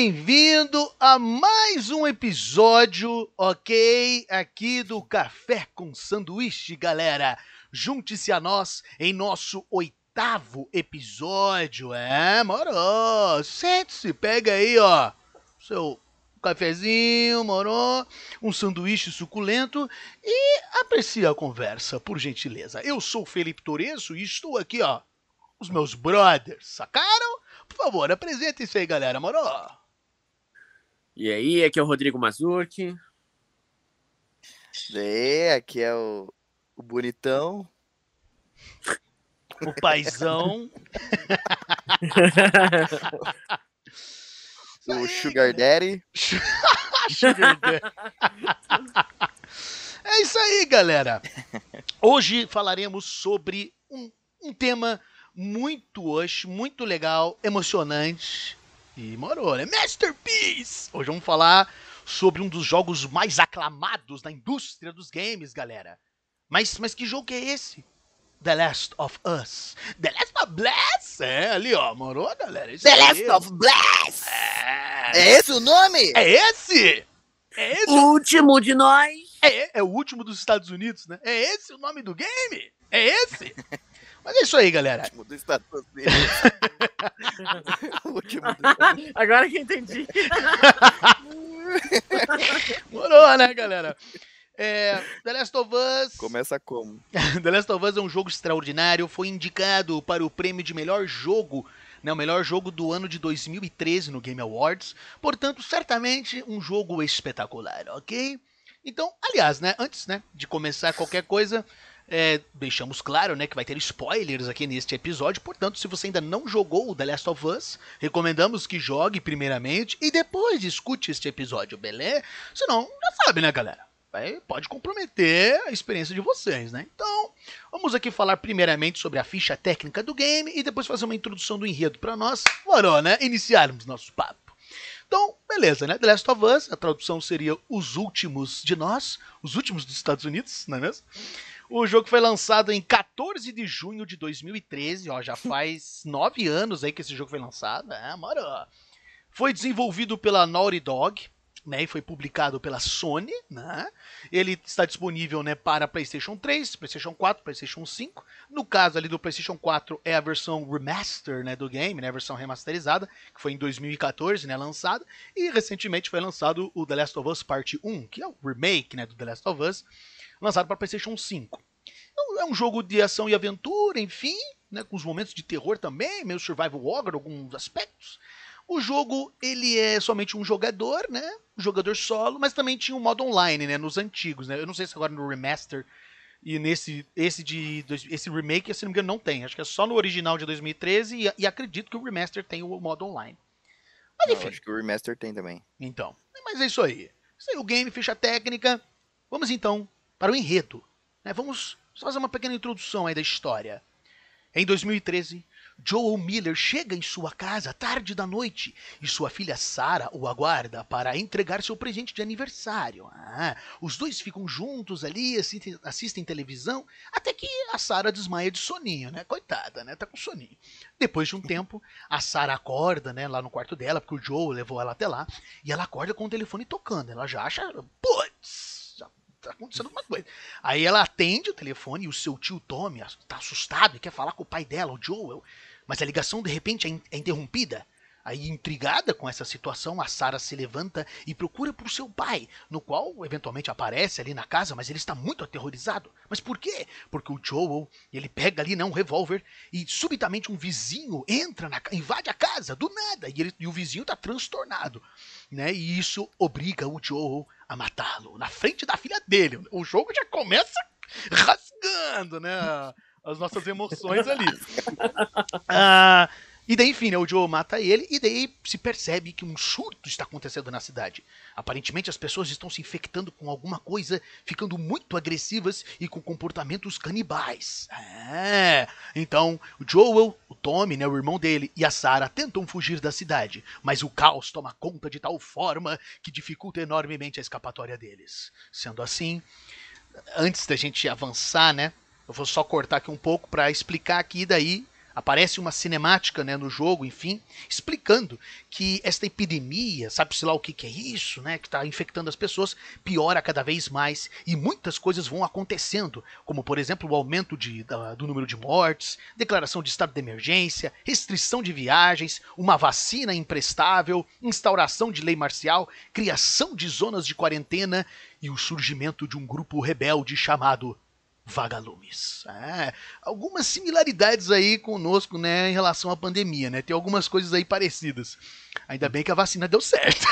bem-vindo a mais um episódio, ok? Aqui do Café com Sanduíche, galera. Junte-se a nós em nosso oitavo episódio, é, moro? Sente-se, pega aí, ó, seu cafezinho, moro? Um sanduíche suculento e aprecia a conversa, por gentileza. Eu sou Felipe Toreso e estou aqui, ó, os meus brothers, sacaram? Por favor, apresentem-se aí, galera, moro? E aí, aqui é o Rodrigo Mazurki. E aí, aqui é o, o bonitão. O paizão. o Sugar Daddy. Sugar Daddy. é isso aí, galera. Hoje falaremos sobre um, um tema muito hoje, muito legal, emocionante e morou, né? Masterpiece! Hoje vamos falar sobre um dos jogos mais aclamados na indústria dos games, galera. Mas, mas que jogo é esse? The Last of Us. The Last of Bless? É, ali ó, morou, galera? Isso The Last of Bless! É... é esse o nome? É esse? É esse? O último de nós. É, é o último dos Estados Unidos, né? É esse o nome do game? É esse? Mas é isso aí, galera. O último do Estados Unidos. o último do... Agora que entendi. Morou, né, galera? É, The Last of Us. Começa como? The Last of Us é um jogo extraordinário. Foi indicado para o prêmio de melhor jogo, né, o melhor jogo do ano de 2013 no Game Awards. Portanto, certamente um jogo espetacular, ok? Então, aliás, né, antes né, de começar qualquer coisa, é, deixamos claro né, que vai ter spoilers aqui neste episódio, portanto, se você ainda não jogou o The Last of Us, recomendamos que jogue primeiramente e depois escute este episódio, beleza? Senão, já sabe, né, galera? Vai, pode comprometer a experiência de vocês, né? Então, vamos aqui falar primeiramente sobre a ficha técnica do game e depois fazer uma introdução do enredo para nós, morou, né? Iniciarmos nosso papo. Então, beleza, né? The Last of Us, a tradução seria Os Últimos de Nós, Os Últimos dos Estados Unidos, não é mesmo? O jogo foi lançado em 14 de junho de 2013, ó, já faz nove anos aí que esse jogo foi lançado, é, mano. Foi desenvolvido pela Naughty Dog, né, e foi publicado pela Sony, né? Ele está disponível, né, para PlayStation 3, PlayStation 4, PlayStation 5. No caso ali do PlayStation 4 é a versão remaster, né, do game, né, a versão remasterizada, que foi em 2014, né, lançada, e recentemente foi lançado o The Last of Us Part 1, que é o remake, né, do The Last of Us lançado para PlayStation 5. Então, é um jogo de ação e aventura, enfim, né, com os momentos de terror também, meio survival horror, alguns aspectos. O jogo ele é somente um jogador, né, um jogador solo, mas também tinha um modo online, né, nos antigos, né. Eu não sei se agora no remaster e nesse esse de esse remake, se não me engano, não tem. Acho que é só no original de 2013 e, e acredito que o remaster tem o modo online. Mas enfim. Não, acho que o remaster tem também. Então, mas é isso aí. Isso aí, o game, ficha técnica. Vamos então para o enredo. Né? Vamos fazer uma pequena introdução aí da história. Em 2013, Joel Miller chega em sua casa tarde da noite e sua filha Sarah o aguarda para entregar seu presente de aniversário. Ah, os dois ficam juntos ali, assistem, assistem televisão, até que a Sarah desmaia de soninho, né? Coitada, né? Tá com soninho. Depois de um tempo, a Sarah acorda, né, lá no quarto dela, porque o Joel levou ela até lá, e ela acorda com o telefone tocando. Ela já acha, putz, tá acontecendo alguma coisa. Aí ela atende o telefone e o seu tio Tommy tá assustado e quer falar com o pai dela, o Joel. Mas a ligação de repente é, é interrompida. Aí, intrigada com essa situação, a Sarah se levanta e procura por seu pai, no qual eventualmente aparece ali na casa, mas ele está muito aterrorizado. Mas por quê? Porque o Joel, ele pega ali né, um revólver e subitamente um vizinho entra, na, invade a casa, do nada, e, ele, e o vizinho está transtornado. Né? E isso obriga o Joel a matá-lo na frente da filha dele. O jogo já começa rasgando, né? As nossas emoções ali. Ah, e daí, enfim, né, o Joe mata ele e daí se percebe que um surto está acontecendo na cidade. Aparentemente as pessoas estão se infectando com alguma coisa, ficando muito agressivas e com comportamentos canibais. É. Então, o Joel, o Tommy, né, o irmão dele, e a Sarah tentam fugir da cidade, mas o caos toma conta de tal forma que dificulta enormemente a escapatória deles. Sendo assim, antes da gente avançar, né, eu vou só cortar aqui um pouco para explicar aqui daí aparece uma cinemática né, no jogo, enfim, explicando que esta epidemia, sabe-se lá o que, que é isso, né, que está infectando as pessoas, piora cada vez mais e muitas coisas vão acontecendo, como por exemplo o aumento de, da, do número de mortes, declaração de estado de emergência, restrição de viagens, uma vacina imprestável, instauração de lei marcial, criação de zonas de quarentena e o surgimento de um grupo rebelde chamado vagalumes. É, algumas similaridades aí conosco, né, em relação à pandemia, né? Tem algumas coisas aí parecidas. Ainda bem que a vacina deu certo.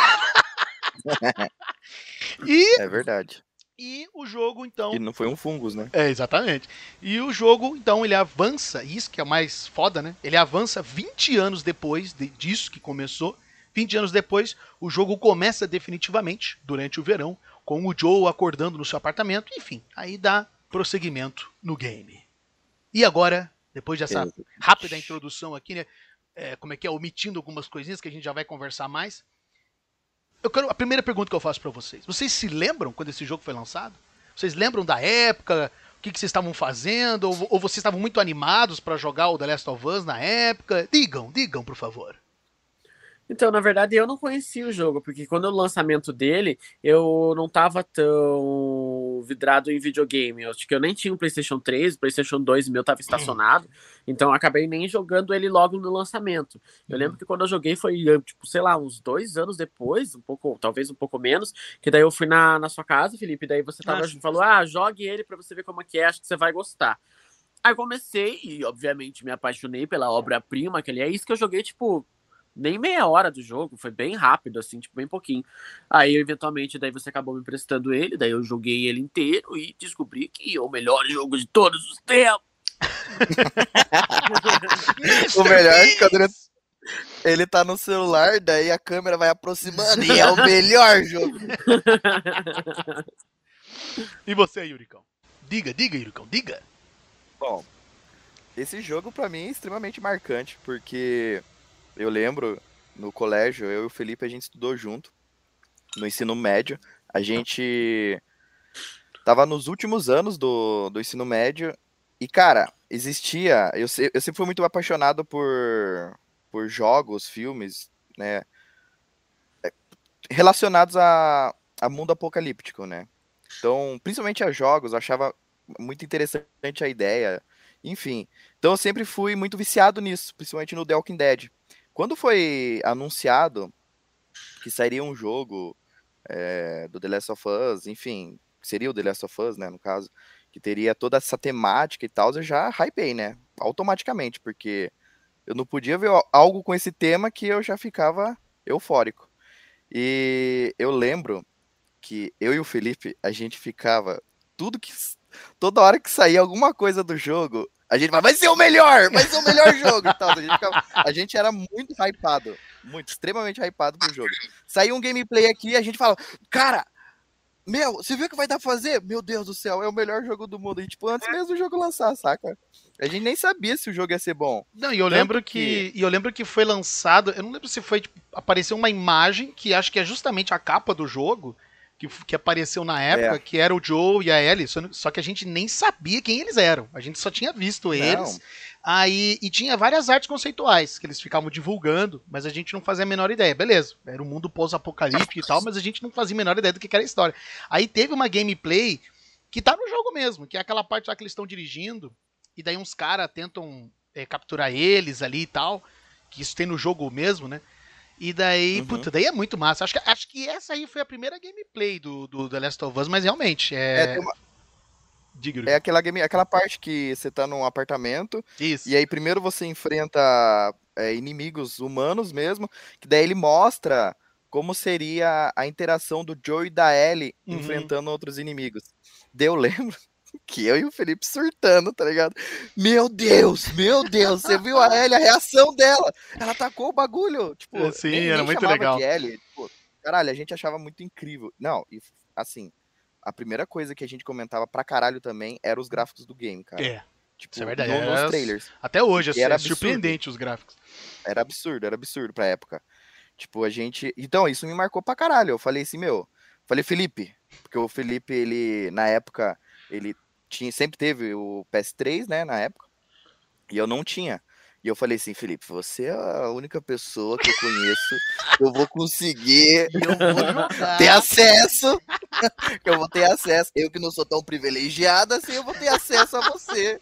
e é verdade. E o jogo, então. E não foi um fungos, né? É, exatamente. E o jogo, então, ele avança, isso que é mais foda, né? Ele avança 20 anos depois de, disso que começou. 20 anos depois, o jogo começa definitivamente, durante o verão, com o Joe acordando no seu apartamento. Enfim, aí dá prosseguimento no game. E agora, depois dessa rápida introdução aqui, né? É, como é que é, omitindo algumas coisinhas que a gente já vai conversar mais. Eu quero a primeira pergunta que eu faço para vocês. Vocês se lembram quando esse jogo foi lançado? Vocês lembram da época? O que, que vocês estavam fazendo? Ou, ou vocês estavam muito animados para jogar o The Last of Us na época? Digam, digam, por favor. Então, na verdade, eu não conhecia o jogo, porque quando o lançamento dele, eu não tava tão vidrado em videogame. Eu acho que eu nem tinha um PlayStation 3, o PlayStation 2 meu tava estacionado, então eu acabei nem jogando ele logo no lançamento. Eu lembro uhum. que quando eu joguei foi, tipo, sei lá, uns dois anos depois, um pouco, talvez um pouco menos, que daí eu fui na, na sua casa, Felipe, daí você tava, ah, falou, ah, jogue ele para você ver como é que é, acho que você vai gostar. Aí comecei e, obviamente, me apaixonei pela obra-prima que ele é. Isso que eu joguei, tipo, nem meia hora do jogo, foi bem rápido, assim, tipo, bem pouquinho. Aí, eventualmente, daí você acabou me emprestando ele, daí eu joguei ele inteiro e descobri que é o melhor jogo de todos os tempos. o melhor é quando ele, ele tá no celular, daí a câmera vai aproximando e é o melhor jogo. e você, Yuricão? Diga, diga, Yuricão, diga. Bom, esse jogo para mim é extremamente marcante, porque eu lembro, no colégio, eu e o Felipe, a gente estudou junto, no ensino médio. A gente tava nos últimos anos do, do ensino médio e, cara, existia. Eu, eu sempre fui muito apaixonado por, por jogos, filmes, né? É, relacionados a, a mundo apocalíptico, né? Então, principalmente a jogos, eu achava muito interessante a ideia. Enfim. Então eu sempre fui muito viciado nisso, principalmente no The Walking Dead. Quando foi anunciado que sairia um jogo é, do The Last of Us, enfim, seria o The Last of Us, né, no caso, que teria toda essa temática e tal, eu já hypei, né, automaticamente, porque eu não podia ver algo com esse tema que eu já ficava eufórico. E eu lembro que eu e o Felipe, a gente ficava tudo que toda hora que saía alguma coisa do jogo, a gente vai, vai ser o melhor, vai ser o melhor jogo tal. A gente, ficava, a gente era muito hypado, muito, extremamente hypado pro jogo. Saiu um gameplay aqui a gente fala, cara, meu, você viu o que vai dar pra fazer? Meu Deus do céu, é o melhor jogo do mundo. E, tipo, antes mesmo do jogo lançar, saca? A gente nem sabia se o jogo ia ser bom. Não, e eu Tanto lembro que, que, E eu lembro que foi lançado. Eu não lembro se foi. Tipo, apareceu uma imagem que acho que é justamente a capa do jogo que, que apareceu na época, é. que era o Joe e a Ellie, só, só, que a gente nem sabia quem eles eram. A gente só tinha visto eles. Aí, e tinha várias artes conceituais que eles ficavam divulgando, mas a gente não fazia a menor ideia. Beleza, era um mundo pós-apocalíptico e tal, mas a gente não fazia a menor ideia do que era a história. Aí teve uma gameplay que tá no jogo mesmo, que é aquela parte lá que eles estão dirigindo, e daí uns caras tentam é, capturar eles ali e tal, que isso tem no jogo mesmo, né? E daí, uhum. puta, daí é muito massa. Acho que, acho que essa aí foi a primeira gameplay do, do The Last of Us, mas realmente é. É, uma... é aquela, game, aquela parte que você tá num apartamento. Isso. E aí primeiro você enfrenta é, inimigos humanos mesmo. Que daí ele mostra como seria a interação do Joe e da Ellie uhum. enfrentando outros inimigos. Deu lembro que eu e o Felipe surtando, tá ligado? Meu Deus, meu Deus, você viu a Ellie, a reação dela? Ela tacou o bagulho, tipo, é, Sim, nem, era nem muito legal. Ellie, tipo, caralho, a gente achava muito incrível. Não, e assim, a primeira coisa que a gente comentava pra caralho também era os gráficos do game, cara. É. Tipo, Isso é verdade. Nos trailers. Até hoje, assim, era é surpreendente os gráficos. Era absurdo, era absurdo pra época. Tipo, a gente. Então, isso me marcou pra caralho. Eu falei assim, meu. Falei, Felipe, porque o Felipe, ele, na época, ele tinha, sempre teve o PS3, né, na época, e eu não tinha. E eu falei assim, Felipe, você é a única pessoa que eu conheço eu vou conseguir Eu vou ter acesso. que eu vou ter acesso. Eu que não sou tão privilegiado assim, eu vou ter acesso a você.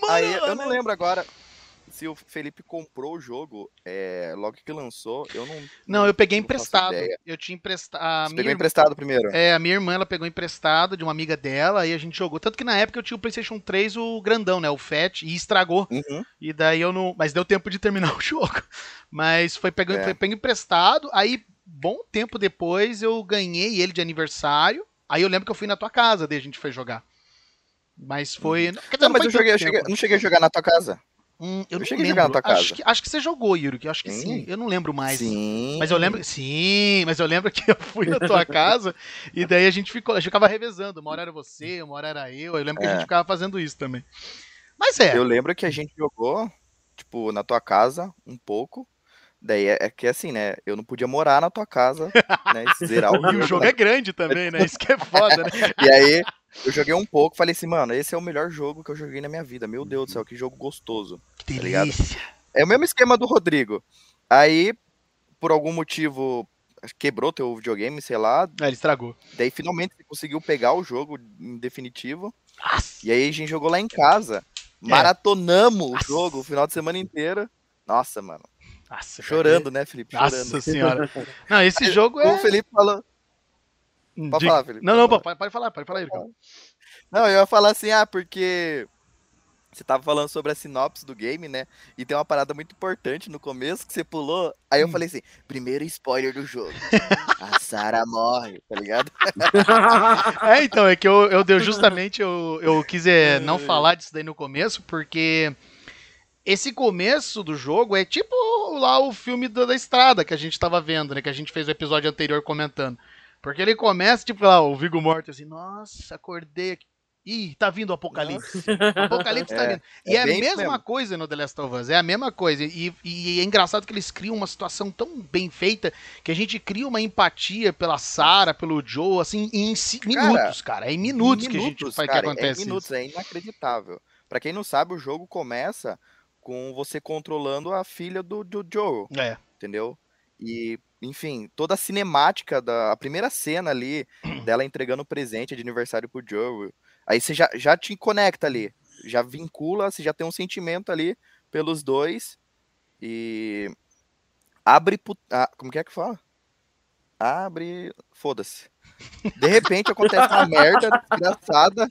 Mano, Aí eu não lembro agora se o Felipe comprou o jogo é, logo que lançou. Eu não. Não, eu peguei não emprestado. Eu tinha emprestado. Você pegou irmã- emprestado primeiro? É, a minha irmã ela pegou emprestado de uma amiga dela e a gente jogou. Tanto que na época eu tinha o PlayStation 3, o grandão, né? O Fat, e estragou. Uhum. E daí eu não. Mas deu tempo de terminar o jogo. Mas foi pegando, É. foi pego emprestado. Aí, bom tempo depois, eu ganhei ele de aniversário. Aí eu lembro que eu fui na tua casa, daí a gente foi jogar. Mas foi. Uhum. Não, mas foi eu, joguei, eu cheguei- tempo. não cheguei a jogar na tua casa. Hum, eu eu não cheguei a lembro. jogar na tua Acho casa. que, acho que você jogou, Yuri, que eu acho que sim. Sim. Eu não lembro mais. Sim. Mas eu lembro, sim, mas eu lembro que eu fui na tua casa e daí a gente ficou, a gente ficava revezando. Uma hora era você, uma hora era eu. Eu lembro que a É. gente ficava fazendo isso também. Mas é, Eu lembro que a gente jogou, tipo, na tua casa um pouco. Daí é, é que assim, né? Eu não podia morar na tua casa, né? Zerar o e o jogo. jogo é grande também, né? Isso que é foda, né? E aí, eu joguei um pouco, falei assim, mano, esse é o melhor jogo que eu joguei na minha vida. Meu Deus do céu, que jogo gostoso. Que Tá delícia. É o mesmo esquema do Rodrigo. Aí, por algum motivo, quebrou teu videogame, sei lá. Ah, ele estragou. Daí finalmente você conseguiu pegar o jogo em definitivo. Nossa. E aí a gente jogou lá em casa. É. Maratonamos Nossa. o jogo o final de semana inteiro. Nossa, mano. Nossa, Chorando, né, Felipe? Nossa Chorando. senhora. Não, esse jogo O é. Felipe falou. Pode Diga- falar, Felipe. Não, não, pode pode, pode falar, pode falar. Não, eu ia falar assim, ah, porque você tava falando sobre a sinopse do game, né? E tem uma parada muito importante no começo que você pulou. Aí eu Hum. falei assim: primeiro spoiler do jogo. a Sarah morre, tá ligado? É, então, é que eu, eu deu justamente eu, eu quis é, não falar disso daí no começo, porque esse começo do jogo é tipo lá o filme da, da estrada que a gente tava vendo, né? Que a gente fez o episódio anterior comentando. Porque ele começa, tipo, lá, o Vigo morto assim, nossa, acordei aqui. Ih, tá vindo o apocalipse. O apocalipse tá É, vindo. E é é a mesma mesmo. coisa no The Last of Us, é a mesma coisa. E, e é engraçado que eles criam uma situação tão bem feita que a gente cria uma empatia pela Sarah, pelo Joe, assim, em si- minutos, cara. É em minutos, que a gente Minutos, faz cara, que acontece é minutos, isso. é inacreditável. Pra quem não sabe, o jogo começa com você controlando a filha do, do Joel. É. entendeu? E, enfim, toda a cinemática da a primeira cena ali dela entregando o presente de aniversário pro Joel. Aí você já, já te conecta ali, já vincula, você já tem um sentimento ali pelos dois e abre pu- ah, como que é que fala? Abre, foda-se. De repente acontece uma merda desgraçada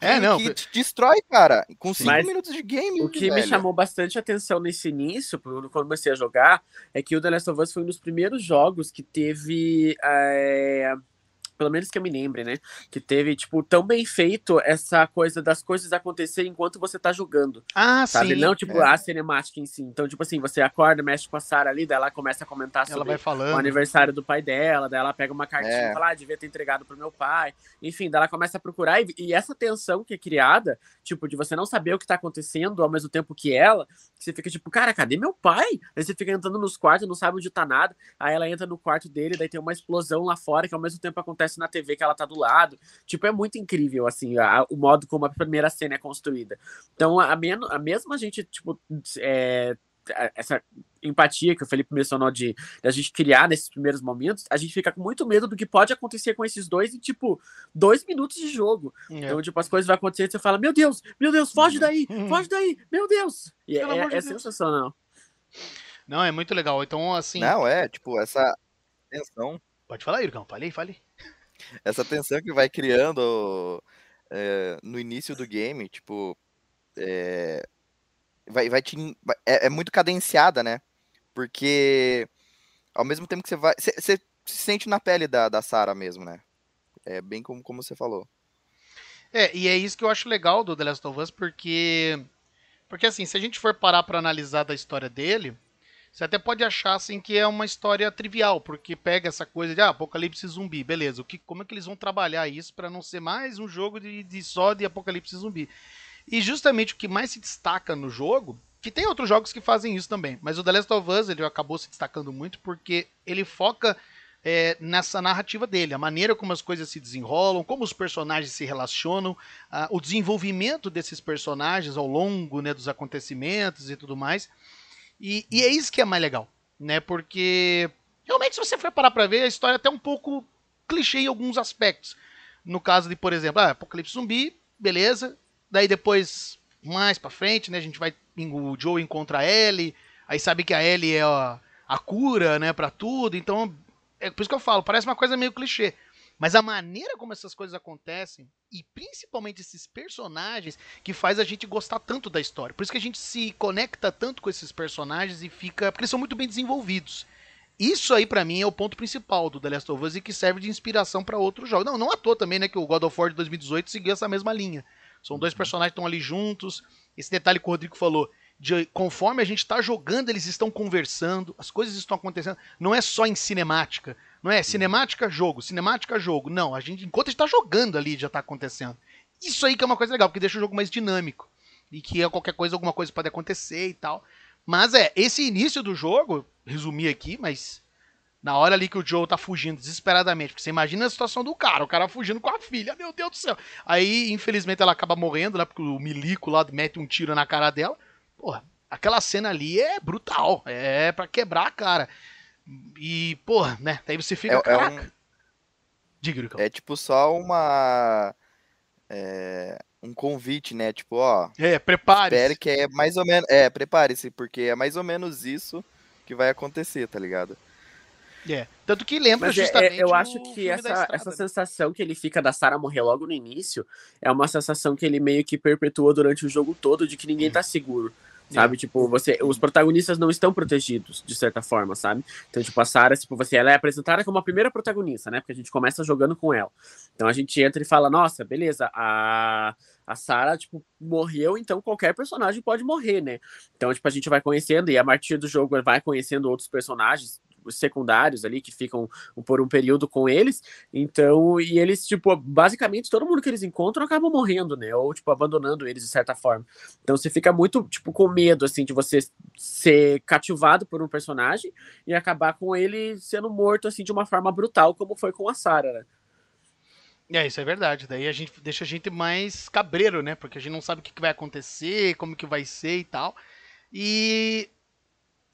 É, que- não. que te destrói, cara, com cinco Mas minutos de game. O que me velho. chamou bastante atenção nesse início, quando comecei a jogar, é que o The Last of Us foi um dos primeiros jogos que teve. é, Pelo menos que eu me lembre, né? Que teve, tipo, tão bem feito essa coisa das coisas acontecerem enquanto você tá jogando. Ah, Sabe? sim. Não, tipo, é. a cinemática em si. Então, tipo assim, você acorda, mexe com a Sarah ali, daí ela começa a comentar Ela sobre o aniversário do pai dela, daí ela pega uma cartinha É. e fala, ah, devia ter entregado pro meu pai. Enfim, daí ela começa a procurar e, e essa tensão que é criada, tipo, de você não saber o que tá acontecendo ao mesmo tempo que ela, que você fica tipo, cara, cadê meu pai? Aí você fica entrando nos quartos, não sabe onde tá nada, aí ela entra no quarto dele, daí tem uma explosão lá fora que ao mesmo tempo acontece na TV que ela tá do lado. Tipo, é muito incrível, assim, a- o modo como a primeira cena é construída. Então, a, men- a mesma gente, tipo, é, essa empatia que o Felipe mencionou de, de a gente criar nesses primeiros momentos, a gente fica com muito medo do que pode acontecer com esses dois em, tipo, dois minutos de jogo. É. Então, tipo, as coisas vão acontecer e você fala, meu Deus, meu Deus, foge daí, Uhum. foge daí, meu Deus. E é, Pelo amor de é Deus. sensacional. Não, é muito legal. Então, assim. Não, é, tipo, essa tensão Pode falar, Yuricão. Falei, falei. Essa tensão que vai criando é, no início do game, tipo, é, vai, vai te, é, é muito cadenciada, né? Porque ao mesmo tempo que você vai, você você se sente na pele da, da Sarah mesmo, né? É bem como, como você falou. É, e é isso que eu acho legal do The Last of Us, porque. Porque assim, se a gente for parar pra analisar da história dele, você até pode achar assim que é uma história trivial, porque pega essa coisa de ah, apocalipse zumbi, beleza. O que, como é que eles vão trabalhar isso pra não ser mais um jogo de, de só de apocalipse zumbi? E justamente o que mais se destaca no jogo, que tem outros jogos que fazem isso também, mas o The Last of Us ele acabou se destacando muito porque ele foca é, nessa narrativa dele, a maneira como as coisas se desenrolam, como os personagens se relacionam, o desenvolvimento desses personagens ao longo né, dos acontecimentos e tudo mais. E, e, é isso que é mais legal, né? Porque realmente, se você for parar pra ver, a história é até um pouco clichê em alguns aspectos. No caso de, por exemplo, ah, Apocalipse Zumbi, beleza. Daí depois, mais pra frente, né? A gente vai. O Joe encontra a Ellie. Aí sabe que a Ellie é a, a cura, né, pra tudo. Então, é por isso que eu falo, parece uma coisa meio clichê. Mas a maneira como essas coisas acontecem, e principalmente esses personagens, que faz a gente gostar tanto da história. Por isso que a gente se conecta tanto com esses personagens e fica. Porque eles são muito bem desenvolvidos. Isso aí, para mim, é o ponto principal do The Last of Us e que serve de inspiração para outros jogos. Não, não à toa também, né, que o God of War de 2018 seguiu essa mesma linha. São dois uhum. personagens que estão ali juntos. Esse detalhe que o Rodrigo falou, de conforme a gente está jogando, eles estão conversando, as coisas estão acontecendo. Não é só em cinemática. Não é cinemática, jogo, cinemática, jogo. Não, a gente, enquanto a gente está jogando ali, já está acontecendo. Isso aí que é uma coisa legal, porque deixa o jogo mais dinâmico. E que a qualquer coisa, alguma coisa pode acontecer e tal. Mas é, esse início do jogo, resumi aqui, mas na hora ali que o Joe tá fugindo desesperadamente, porque você imagina a situação do cara, o cara fugindo com a filha, meu Deus do céu. Aí, infelizmente, ela acaba morrendo, né? Porque o milico lá mete um tiro na cara dela. Porra, aquela cena ali é brutal. É para quebrar a cara. E, porra, né? Daí você fica. É, é um... Diga, É tipo só uma. É, um convite, né? Tipo, ó. É, prepare-se. Espere que é mais ou menos. É, prepare-se, porque é mais ou menos isso que vai acontecer, tá ligado? É. Tanto que lembra Mas é, é, justamente. É, eu acho que essa, essa sensação que ele fica da Sarah morrer logo no início é uma sensação que ele meio que perpetua durante o jogo todo de que ninguém tá seguro. Sabe, tipo, você, os protagonistas não estão protegidos, de certa forma, sabe? Então, tipo, a Sarah, tipo, você, ela é apresentada como a primeira protagonista, né? Porque a gente começa jogando com ela. Então a gente entra e fala, nossa, beleza, a, a Sarah, tipo, morreu, então qualquer personagem pode morrer, né? Então, tipo, a gente vai conhecendo e a partir do jogo vai conhecendo outros personagens, secundários ali que ficam por um período com eles. Então, e eles, tipo, basicamente todo mundo que eles encontram acaba morrendo, né? Ou, tipo, abandonando eles de certa forma. Então você fica muito, tipo, com medo, assim, de você ser cativado por um personagem e acabar com ele sendo morto, assim, de uma forma brutal, como foi com a Sarah, né? É, isso é verdade. Daí a gente deixa a gente mais cabreiro, né? Porque a gente não sabe o que vai acontecer, como que vai ser e tal. E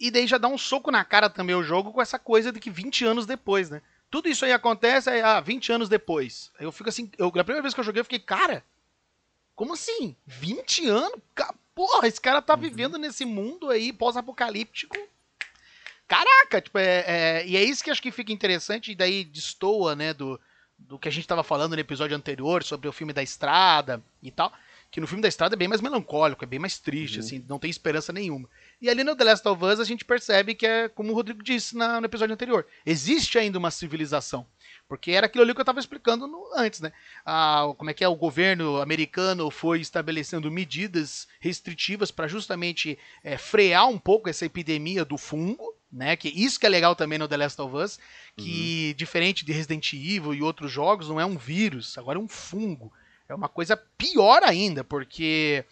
e daí já dá um soco na cara também o jogo com essa coisa de que 20 anos depois, né? Tudo isso aí acontece, aí, ah, 20 anos depois. Eu fico assim, eu, a primeira vez que eu joguei, eu fiquei, cara, como assim? 20 anos? Porra, esse cara tá uhum. vivendo nesse mundo aí pós-apocalíptico. Caraca, tipo, é, é, e é isso que acho que fica interessante, e daí destoa, né, do, do que a gente tava falando no episódio anterior sobre o filme da estrada e tal. Que no filme da estrada é bem mais melancólico, é bem mais triste, uhum. assim, não tem esperança nenhuma. E ali no The Last of Us a gente percebe que é, como o Rodrigo disse na, no episódio anterior, existe ainda uma civilização. Porque era aquilo ali que eu estava explicando no, antes, né? Ah, como é que é? O governo americano foi estabelecendo medidas restritivas para justamente é, frear um pouco essa epidemia do fungo, né? Que isso que é legal também no The Last of Us, que uhum. diferente de Resident Evil e outros jogos, não é um vírus, agora é um fungo. É uma coisa pior ainda, porque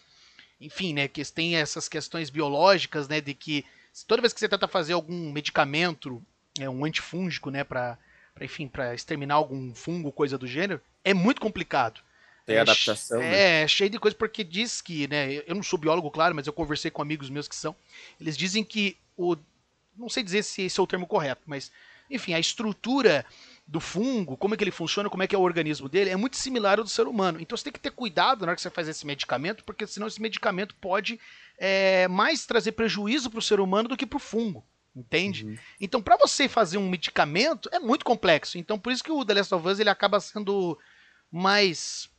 enfim, né, que tem essas questões biológicas, né, de que toda vez que você tenta fazer algum medicamento, é, um antifúngico, né, para enfim, para exterminar algum fungo, coisa do gênero, é muito complicado. Tem é, adaptação, é, né? É, cheio de coisa, porque diz que, né, eu não sou biólogo, claro, mas eu conversei com amigos meus que são, eles dizem que o, não sei dizer se esse é o termo correto, mas, enfim, a estrutura do fungo, como é que ele funciona, como é que é o organismo dele, é muito similar ao do ser humano. Então você tem que ter cuidado na hora que você faz esse medicamento, porque senão esse medicamento pode é, mais trazer prejuízo para o ser humano do que para o fungo. Entende? Uhum. Então, para você fazer um medicamento, é muito complexo. Então, por isso que o The Last of Us ele acaba sendo mais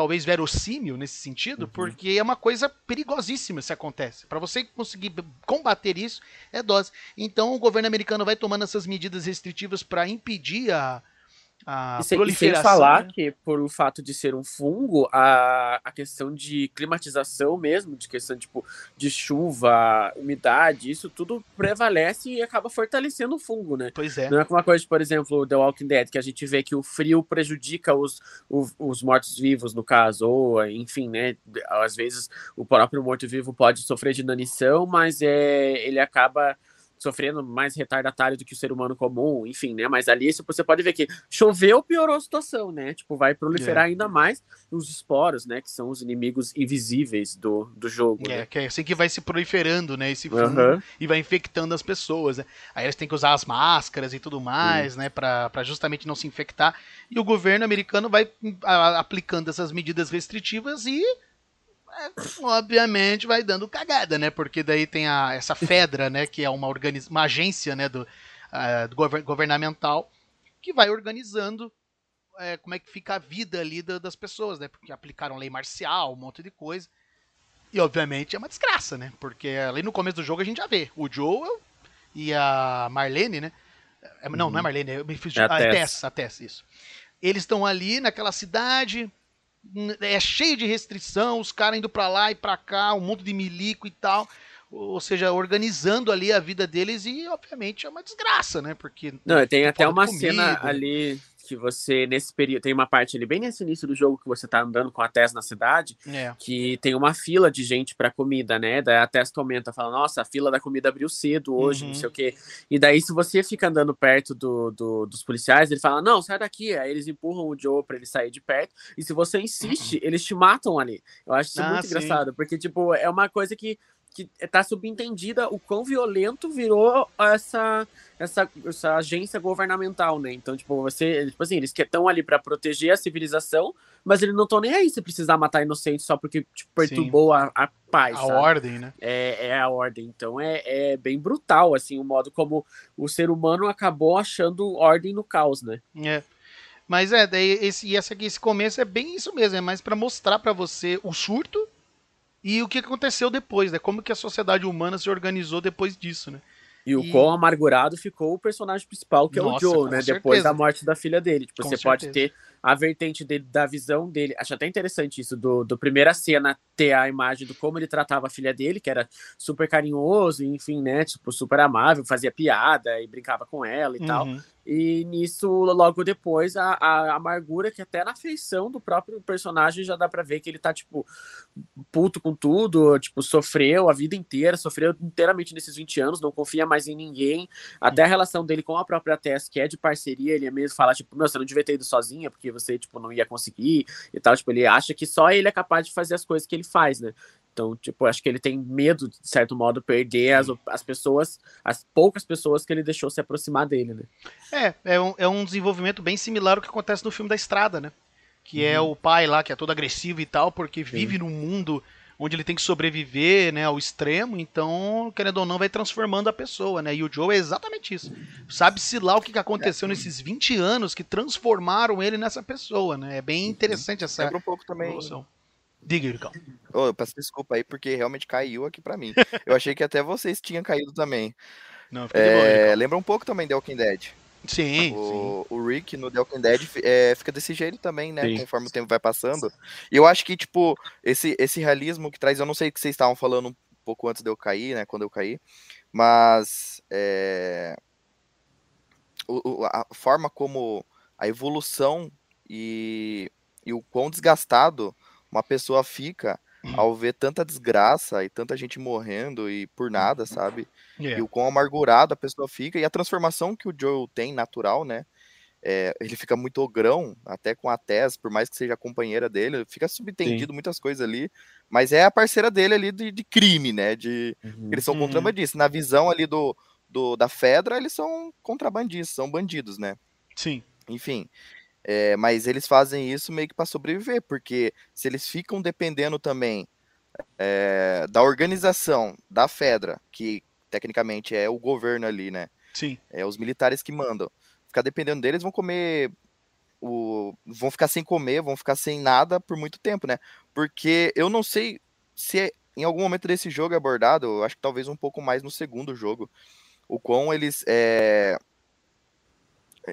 talvez verossímil nesse sentido, uhum. porque é uma coisa perigosíssima se acontece. Para você conseguir combater isso, é dose. Então o governo americano vai tomando essas medidas restritivas para impedir a, a sem, proliferação. sem falar né? que, por o fato de ser um fungo, a, a questão de climatização mesmo, de questão tipo, de chuva, umidade, isso tudo prevalece e acaba fortalecendo o fungo, né? Pois é. Não é como uma coisa, por exemplo, The Walking Dead, que a gente vê que o frio prejudica os, os, os mortos-vivos, no caso, ou, enfim, né? Às vezes o próprio morto-vivo pode sofrer de inanição, mas é, ele acaba sofrendo mais retardatário do que o ser humano comum, enfim, né? Mas ali você pode ver que choveu, piorou a situação, né? Tipo, vai proliferar É. ainda mais os esporos, né? Que são os inimigos invisíveis do, do jogo. É, né? que é assim que vai se proliferando, né? Esse fungo Aham. e vai infectando as pessoas. Né? Aí eles têm que usar as máscaras e tudo mais, né? Pra, pra justamente não se infectar. E o governo americano vai hum, aplicando essas medidas restritivas e. é, obviamente vai dando cagada, né? Porque daí tem a, essa Fedra, né? Que é uma, organiz... uma agência né? do, ah, do gover- governamental que vai organizando é, como é que fica a vida ali da- das pessoas, né? Porque aplicaram lei marcial, um monte de coisa. E obviamente é uma desgraça, né? Porque ali no começo do jogo a gente já vê o Joel e a Marlene, né? É, Não, não é Marlene, eu me fiz É a ah, Tess. A Tess, isso. Eles estão ali naquela cidade, é cheio de restrição, os caras indo pra lá e pra cá, um monte de milico e tal. Ou seja, organizando ali a vida deles e, obviamente, é uma desgraça, né? Porque. Não, tem até uma de cena comida. ali que você, nesse período, tem uma parte ali, bem nesse início do jogo, que você tá andando com a Tess na cidade, É. que tem uma fila de gente pra comida, né? Daí a Tess comenta, fala, nossa, a fila da comida abriu cedo hoje, Uhum. não sei o quê. E daí, se você fica andando perto do, do- dos policiais, ele fala, não, sai daqui. Aí eles empurram o Joe pra ele sair de perto. E se você insiste, eles te matam ali. Eu acho isso Uhum. Ah, muito sim. engraçado, porque, tipo, é uma coisa que, que tá subentendida o quão violento virou essa, essa, essa agência governamental, né? Então, tipo, você, tipo assim, eles estão ali pra proteger a civilização, mas eles não estão nem aí se precisar matar inocentes só porque tipo, perturbou a, a paz. A sabe? ordem, né? É, é a ordem. Então é, é bem brutal, assim, o modo como o ser humano acabou achando ordem no caos, né? É. Mas é, daí esse, esse, esse começo é bem isso mesmo, é mais pra mostrar pra você o surto e o que aconteceu depois, né? Como que a sociedade humana se organizou depois disso, né? E o E- quão amargurado ficou o personagem principal, que Nossa, é o Joe, né? certeza. Depois da morte da filha dele. Tipo, Com você pode certeza. ter a vertente dele, da visão dele. Acho até interessante isso, do, do primeira cena ter a imagem do como ele tratava a filha dele, que era super carinhoso, enfim, né? Tipo, super amável, fazia piada e brincava com ela e tal. E nisso, logo depois, a, a amargura que até na feição do próprio personagem já dá pra ver que ele tá, tipo, puto com tudo, tipo, sofreu a vida inteira, sofreu inteiramente nesses 20 anos, não confia mais em ninguém. Até a relação dele com a própria Tess, que é de parceria, ele mesmo fala, tipo, meu, você não devia ter ido sozinha, porque você, tipo, não ia conseguir e tal. Tipo, ele acha que só ele é capaz de fazer as coisas que ele faz, né? Então, tipo, acho que ele tem medo, de certo modo, perder as, as pessoas, as poucas pessoas que ele deixou se aproximar dele, né? É, é um, é um desenvolvimento bem similar ao que acontece no filme da Estrada, né? Que é o pai lá, que é todo agressivo e tal, porque vive num mundo onde ele tem que sobreviver, né, ao extremo, então, querendo ou não, vai transformando a pessoa, né? E o Joe é exatamente isso. Sabe-se lá o que que aconteceu nesses 20 anos que transformaram ele nessa pessoa, né? É bem interessante essa Lembra um pouco também. evolução. Diga, Iricão. Ô, eu peço desculpa aí, porque realmente caiu aqui pra mim. Eu achei que até vocês tinham caído também. Não, fica de boa, É, lembra um pouco também The Walking Dead. Sim, sim. O, o Rick no The Walking Dead é, fica desse jeito também, né? Sim. Conforme o tempo vai passando. E eu acho que, tipo, esse, esse realismo que traz, eu não sei o que vocês estavam falando um pouco antes de eu cair, né? Quando eu caí, mas é, o- o- a forma como a evolução e, e o quão desgastado uma pessoa fica ao ver tanta desgraça e tanta gente morrendo e por nada, sabe? É. E o quão amargurado a pessoa fica e a transformação que o Joel tem natural, né? É, ele fica muito ogrão, até com a Tess, por mais que seja a companheira dele, fica subentendido muitas coisas ali, mas é a parceira dele ali de, de crime, né? De, eles são Uhum. contrabandistas. Na visão ali do, do da Fedra, eles são contrabandistas, são bandidos, né? Sim. Enfim. É, mas eles fazem isso meio que para sobreviver, porque se eles ficam dependendo também é, da organização da Fedra, que tecnicamente é o governo ali, né? Sim. É os militares que mandam. Ficar dependendo deles, vão comer. O... Vão ficar sem comer, vão ficar sem nada por muito tempo, né? Porque eu não sei se é- em algum momento desse jogo é abordado, eu acho que talvez um pouco mais no segundo jogo, o quão eles é,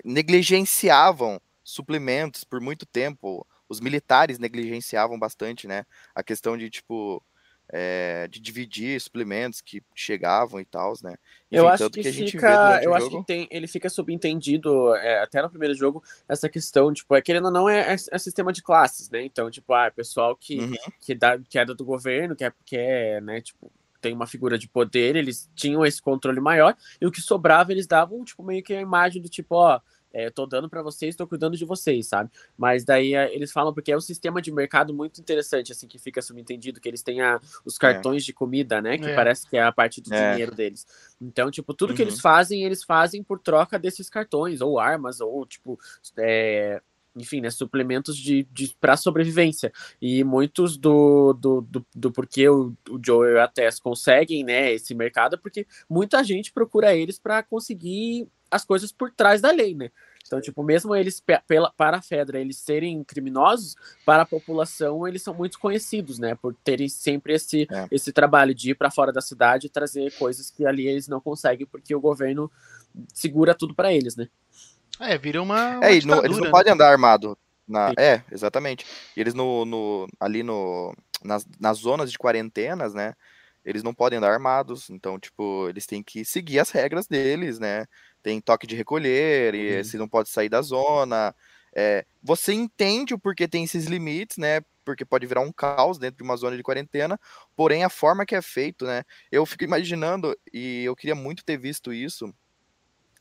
negligenciavam suplementos por muito tempo. Os militares negligenciavam bastante, né? A questão de, tipo, é, de dividir suplementos que chegavam e tal, né? Eu Enfim, acho tanto que, vê fica, eu acho que tem, ele fica subentendido é, até no primeiro jogo essa questão, tipo, é querendo ou não é, é, é sistema de classes, né? Então, tipo, ah, é pessoal que Uhum. que dá que é do governo, que é que é, né, tipo, tem uma figura de poder, eles tinham esse controle maior, e o que sobrava eles davam, tipo, meio que a imagem do tipo, ó, é, tô dando para vocês, tô cuidando de vocês, sabe? Mas daí é, eles falam porque é um sistema de mercado muito interessante, assim, que fica subentendido, que eles têm a, os É. cartões de comida, né? Que É. parece que é a parte do É. dinheiro deles. Então, tipo, tudo que Uhum. eles fazem, eles fazem por troca desses cartões, ou armas, ou, tipo, é, enfim, né, suplementos de, de para sobrevivência. E muitos do, do, do, do porquê o, o Joe e a Tess conseguem, né, esse mercado, é porque muita gente procura eles para conseguir as coisas por trás da lei, né? Então, tipo, mesmo eles, pe- pela, para a Fedra, eles serem criminosos, para a população, eles são muito conhecidos, né? Por terem sempre esse, É. esse trabalho de ir para fora da cidade e trazer coisas que ali eles não conseguem, porque o governo segura tudo para eles, né? É, vira uma. uma É, e não- eles não né? podem andar armado. Na, Sim. é, exatamente. E eles no, no- ali no, nas, nas zonas de quarentenas, né? Eles não podem andar armados. Então, tipo, eles têm que seguir as regras deles, né? Tem toque de recolher, e Uhum. se não pode sair da zona. É, você entende o porquê tem esses limites, né? Porque pode virar um caos dentro de uma zona de quarentena. Porém, a forma que é feito, né? Eu fico imaginando, e eu queria muito ter visto isso.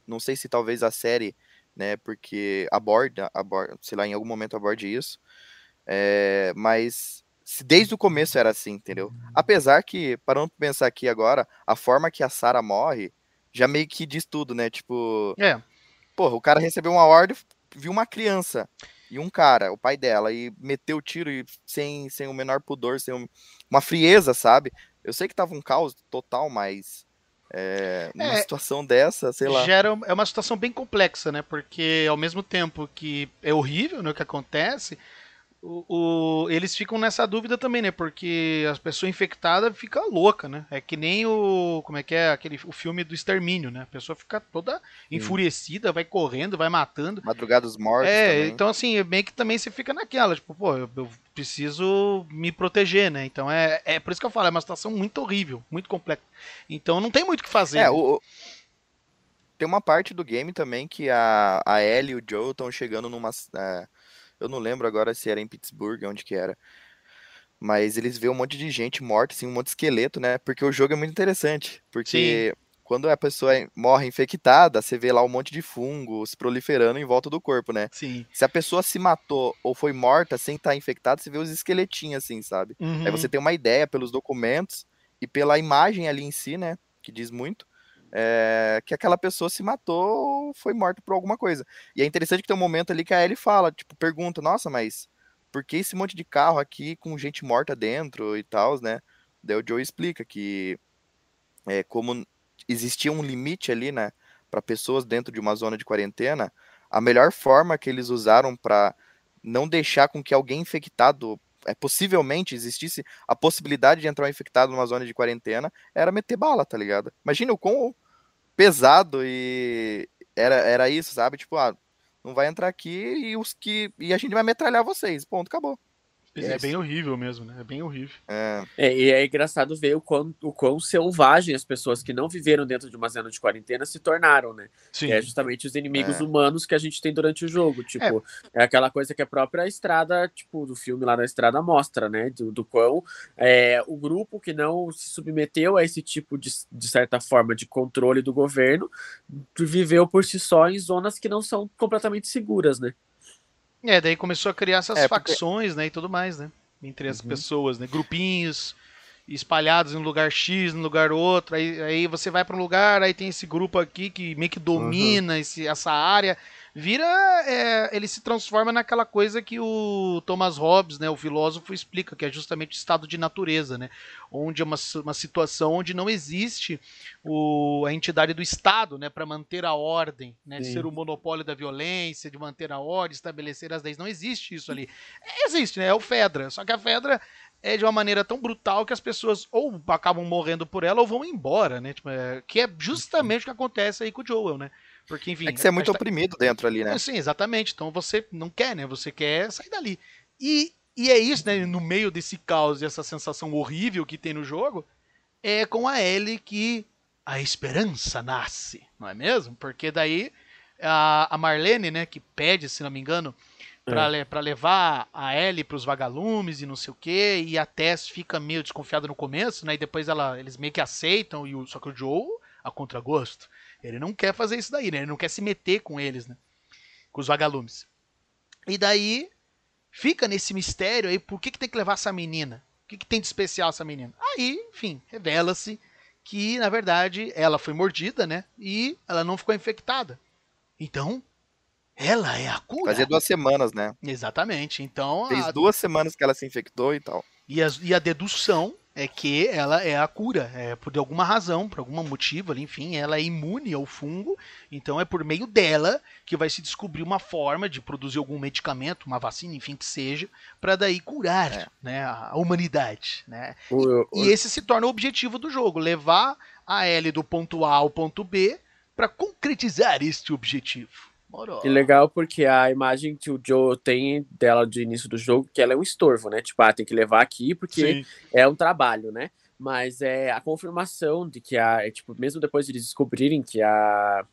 Não sei se talvez a série né? Porque aborda, aborda, sei lá, em algum momento aborde isso. É, mas se desde o começo era assim, entendeu? Apesar que, parando pra pensar aqui agora, a forma que a Sarah morre já meio que diz tudo, né? Tipo, É, porra, o cara recebeu uma ordem, viu uma criança e um cara, o pai dela, e meteu o tiro e sem, sem o menor pudor, sem um- uma frieza, sabe? Eu sei que tava um caos total, mas é, numa É, situação dessa, sei lá. gera é uma situação bem complexa, né? Porque ao mesmo tempo que é horrível né, o que acontece, o, o- eles ficam nessa dúvida também, né? Porque a pessoa infectada fica louca, né? É que nem o. Como é que é? Aquele, o filme do extermínio, né? A pessoa fica toda enfurecida, vai correndo, vai matando. Madrugada dos Mortos É, também. então assim, meio que também você fica naquela, tipo, pô, eu, eu preciso me proteger, né? Então é, é por isso que eu falo, é uma situação muito horrível, muito complexa. Então não tem muito o que fazer. É, né? o- tem uma parte do game também que a, a Ellie e o Joe estão chegando numa. é, eu não lembro agora se era em Pittsburgh, onde que era. Mas eles vêem um monte de gente morta, assim, um monte de esqueleto, né? Porque o jogo é muito interessante. Porque quando a pessoa morre infectada, você vê lá um monte de fungo se proliferando em volta do corpo, né? Sim. Se a pessoa se matou ou foi morta sem estar infectada, você vê os esqueletinhos assim, sabe? Uhum. Aí você tem uma ideia pelos documentos e pela imagem ali em si, né? Que diz muito. É, que aquela pessoa se matou ou foi morta por alguma coisa. E é interessante que tem um momento ali que a Ellie fala, tipo, pergunta, nossa, mas por que esse monte de carro aqui com gente morta dentro e tal, né? Daí o Joe explica que é, como existia um limite ali, né, para pessoas dentro de uma zona de quarentena, a melhor forma que eles usaram para não deixar com que alguém infectado é, possivelmente existisse a possibilidade de entrar um infectado numa zona de quarentena era meter bala, tá ligado? Imagina o quão pesado e era, era isso, sabe? Tipo, ah, não vai entrar aqui e os que e a gente vai metralhar vocês. Ponto, acabou. É Isso. bem horrível mesmo, né? É bem horrível. É, É, e é engraçado ver o quão, o quão selvagem as pessoas que não viveram dentro de uma zona de quarentena se tornaram, né? Sim. Que é justamente os inimigos É. humanos que a gente tem durante o jogo. Tipo, é, aquela coisa que a própria estrada, tipo, do filme lá da estrada mostra, né? Do, do quão é, o grupo que não se submeteu a esse tipo de, de certa forma de controle do governo viveu por si só em zonas que não são completamente seguras, né? É, daí começou a criar essas É, porque- facções, né, e tudo mais, né? Entre as Uhum. pessoas, né? Grupinhos espalhados em um lugar X, no lugar outro. Aí, aí você vai para um lugar, aí tem esse grupo aqui que meio que domina esse, essa área. Vira. é, ele se transforma naquela coisa que o Thomas Hobbes, né, o filósofo, explica, que é justamente o estado de natureza, né? Onde é uma, uma situação onde não existe o, a entidade do Estado, né, para manter a ordem, né, de ser o monopólio da violência, de manter a ordem, estabelecer as leis. Não existe isso ali. Existe, né? É o Fedra. Só que a Fedra é de uma maneira tão brutal que as pessoas ou acabam morrendo por ela ou vão embora, né? Tipo, é- que é justamente o que acontece aí com o Joel, né? Porque, enfim. é que você é muito tá- oprimido dentro ali, né? Sim, exatamente. Então você não quer, né? Você quer sair dali. E, e é isso, né? No meio desse caos e essa sensação horrível que tem no jogo, é com a Ellie que a esperança nasce, não é mesmo? Porque daí a, a Marlene, né, que pede, se não me engano, Pra, le- pra levar a Ellie pros vagalumes e não sei o que, e a Tess fica meio desconfiada no começo, né? E depois ela, eles meio que aceitam, e o, só que o Joe, a contragosto, ele não quer fazer isso daí, né? Ele não quer se meter com eles, né? Com os vagalumes. E daí fica nesse mistério aí, por que, que tem que levar essa menina? O que, que tem de especial essa menina? Aí, enfim, revela-se que, na verdade, ela foi mordida, né? E ela não ficou infectada. Então, ela é a cura. Fazia duas semanas, né? Exatamente. Então, Fez a, duas semanas que ela se infectou e tal. e, a, e a dedução é que ela é a cura. É por alguma razão, por algum motivo ali, enfim, ela é imune ao fungo. Então é por meio dela que vai se descobrir uma forma de produzir algum medicamento, uma vacina, enfim, que seja, para daí curar É. né, a humanidade. Né? O- o- E esse se torna o objetivo do jogo, levar a Ellie do ponto A ao ponto B para concretizar este objetivo. Morou. E legal porque a imagem que o Joe tem dela de início do jogo, que ela é um estorvo, né? Tipo, ah, tem que levar aqui porque Sim. é um trabalho, né? Mas é a confirmação de que a, é, tipo, mesmo depois de eles descobrirem que a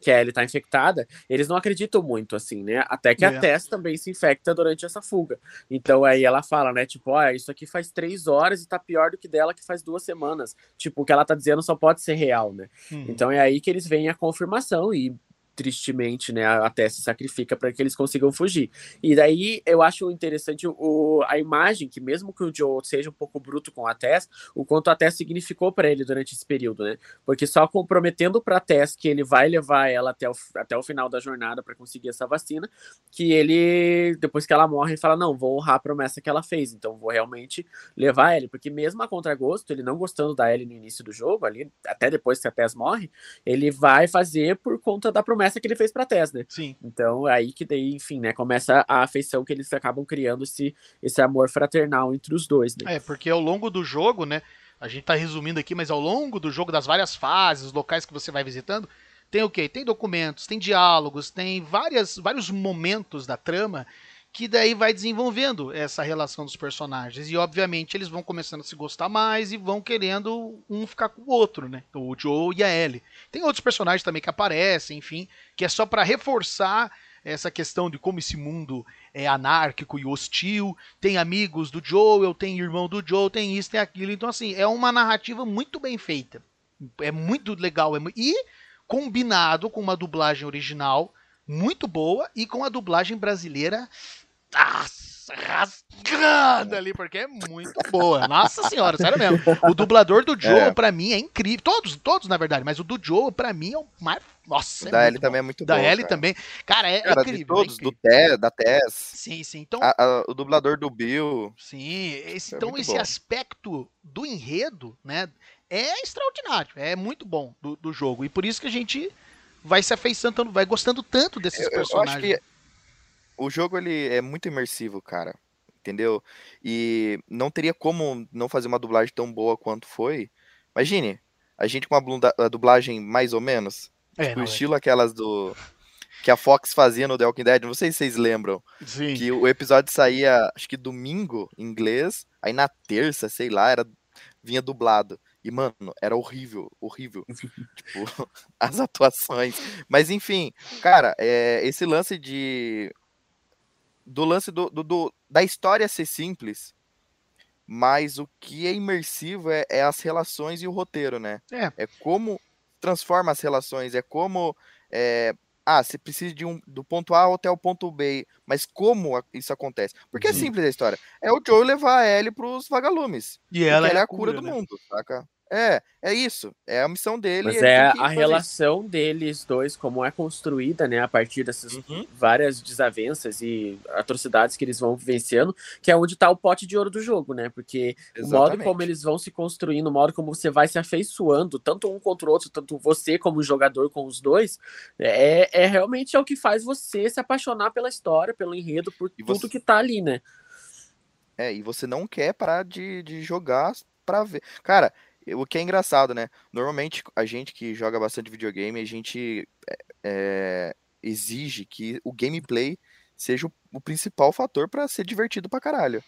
que a Ellie tá infectada, eles não acreditam muito, assim, né? Até que É. a Tess também se infecta durante essa fuga. Então aí ela fala, né? Tipo, olha, isso aqui faz três horas e tá pior do que dela que faz duas semanas. Tipo, o que ela tá dizendo só pode ser real, né? Uhum. Então é aí que eles veem a confirmação e tristemente, né, a Tess se sacrifica para que eles consigam fugir. E daí eu acho interessante o, a imagem que mesmo que o Joe seja um pouco bruto com a Tess, o quanto a Tess significou para ele durante esse período, né? Porque só comprometendo para Tess que ele vai levar ela até o, até o final da jornada para conseguir essa vacina, que ele depois que ela morre, fala: "Não, vou honrar a promessa que ela fez, então vou realmente levar ele", porque mesmo a contragosto, ele não gostando da Ellie no início do jogo, ali até depois que a Tess morre, ele vai fazer por conta da promessa que ele fez pra Tess, né? Sim. Então, é aí que daí, enfim, né, começa a afeição que eles acabam criando esse, esse amor fraternal entre os dois, né? É, porque ao longo do jogo, né? A gente tá resumindo aqui, mas ao longo do jogo, das várias fases, os locais que você vai visitando, tem o quê? Tem documentos, tem diálogos, tem várias, vários momentos da trama que daí vai desenvolvendo essa relação dos personagens. E obviamente eles vão começando a se gostar mais e vão querendo um ficar com o outro, né? O Joe e a Ellie. Tem outros personagens também que aparecem, enfim, que é só para reforçar essa questão de como esse mundo é anárquico e hostil. Tem amigos do Joel, tem irmão do Joe, tem isso, tem aquilo. Então, assim, é uma narrativa muito bem feita. É muito legal. É E combinado com uma dublagem original muito boa e com a dublagem brasileira rasgando ali, porque é muito boa. Nossa senhora, sério mesmo. O dublador do Joe, É. pra mim, é incrível. Todos, todos, na verdade, mas o do Joe, pra mim, é o mais. Nossa, é da Ellie bom. também é muito Da bom. Ellie cara. também. Cara, é Cara, incrível. de todos, é do incrível. Te, da Tess, Sim, sim. Então, a- a- o dublador do Bill. sim, esse, É então esse bom. aspecto do enredo, né, é extraordinário. É muito bom do, do jogo. E por isso que a gente vai se afeiçando, vai gostando tanto desses Eu, eu personagens. acho que o jogo ele é muito imersivo, cara. Entendeu? E não teria como não fazer uma dublagem tão boa quanto foi. Imagine, a gente com uma dublagem mais ou menos. É, tipo, é. estilo aquelas do. Que a Fox fazia no The Walking Dead. Não sei se vocês lembram. Sim. Que o episódio saía, acho que domingo, em inglês. Aí na terça, sei lá, era vinha dublado. E, mano, era horrível, horrível. tipo, as atuações. Mas, enfim, cara, é, esse lance de. Do lance do, do- do- da história ser simples, mas o que é imersivo é, é as relações e o roteiro, né? É. É como transforma as relações, é como. é, ah, você precisa de um do ponto A até o ponto B, mas como a- isso acontece? Porque é Sim. simples a história. É o Joe levar a Ellie pros vagalumes. E ela é ela é a cura, do né? mundo, saca? É, é isso. É a missão dele. Mas é a relação deles dois, como é construída, né, a partir dessas isso. Uhum. várias desavenças e atrocidades que eles vão vivenciando, que é onde tá o pote de ouro do jogo, né? Porque o modo como Exatamente. eles vão se construindo, o modo como você vai se afeiçoando, tanto um contra o outro, tanto você como jogador com os dois, é, é realmente é o que faz você se apaixonar pela história, pelo enredo, por E tudo você- que tá ali, né? É, e você não quer parar de, de jogar pra ver. Cara, o que é engraçado, né? Normalmente a gente que joga bastante videogame, a gente é, é, exige que o gameplay seja o, o principal fator pra ser divertido pra caralho.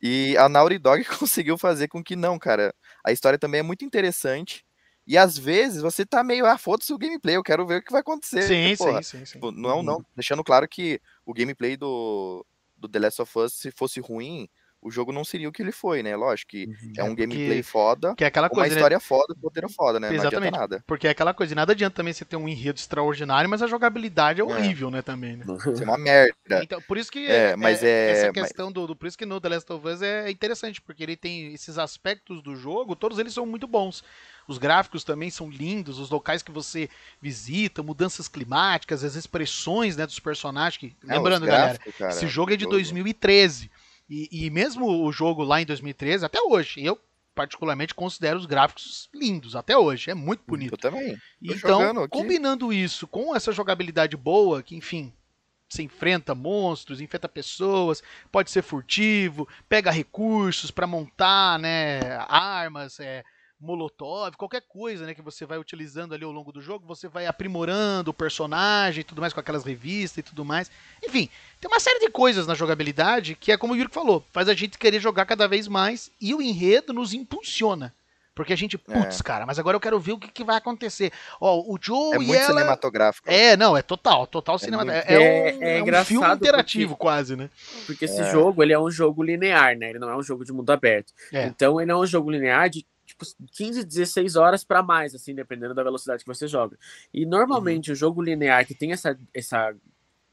E a Naughty Dog conseguiu fazer com que não, cara. A história também é muito interessante. E às vezes você tá meio, ah, foda-se o gameplay, eu quero ver o que vai acontecer. Sim, sim, sim, sim. Tipo, não, não, deixando claro que o gameplay do, do The Last of Us, se fosse ruim, o jogo não seria o que ele foi, né? Lógico que Uhum. é um gameplay foda, Que é aquela uma coisa, né? história foda, roteiro foda, né? Não Exatamente. adianta nada. Porque é aquela coisa, e nada adianta também você ter um enredo extraordinário, mas a jogabilidade é horrível, né, também, né? Isso é uma merda. Então, por isso que É, mas é- essa mas- questão do, do- por isso que no The Last of Us é interessante, porque ele tem esses aspectos do jogo, todos eles são muito bons. Os gráficos também são lindos, os locais que você visita, mudanças climáticas, as expressões, né, dos personagens que, É, lembrando, os galera, gráficos, cara, esse jogo é de jogo. 2013. E, e mesmo o jogo lá em 2013, até hoje, eu particularmente considero os gráficos lindos até hoje, é muito bonito. Eu também. Tô Então, combinando isso com essa jogabilidade boa, que enfim, você enfrenta monstros, enfrenta pessoas, pode ser furtivo, pega recursos pra montar, né, armas, é, molotov, qualquer coisa, né, que você vai utilizando ali ao longo do jogo, você vai aprimorando o personagem e tudo mais com aquelas revistas e tudo mais. Enfim, tem uma série de coisas na jogabilidade que é como o Yuri falou, faz a gente querer jogar cada vez mais e o enredo nos impulsiona. Porque a gente, putz, cara, mas agora eu quero ver o que, que vai acontecer. Ó, o Joe É e muito ela. cinematográfico. É, não, é total, total cinema. muito- É, É- um, é é um filme interativo, porque- quase, né? Porque esse É. jogo, ele é um jogo linear, né? Ele não é um jogo de mundo aberto. É. Então, ele é um jogo linear de tipo 15, 16 horas pra mais, assim, dependendo da velocidade que você joga. E normalmente o jogo linear que tem essa, essa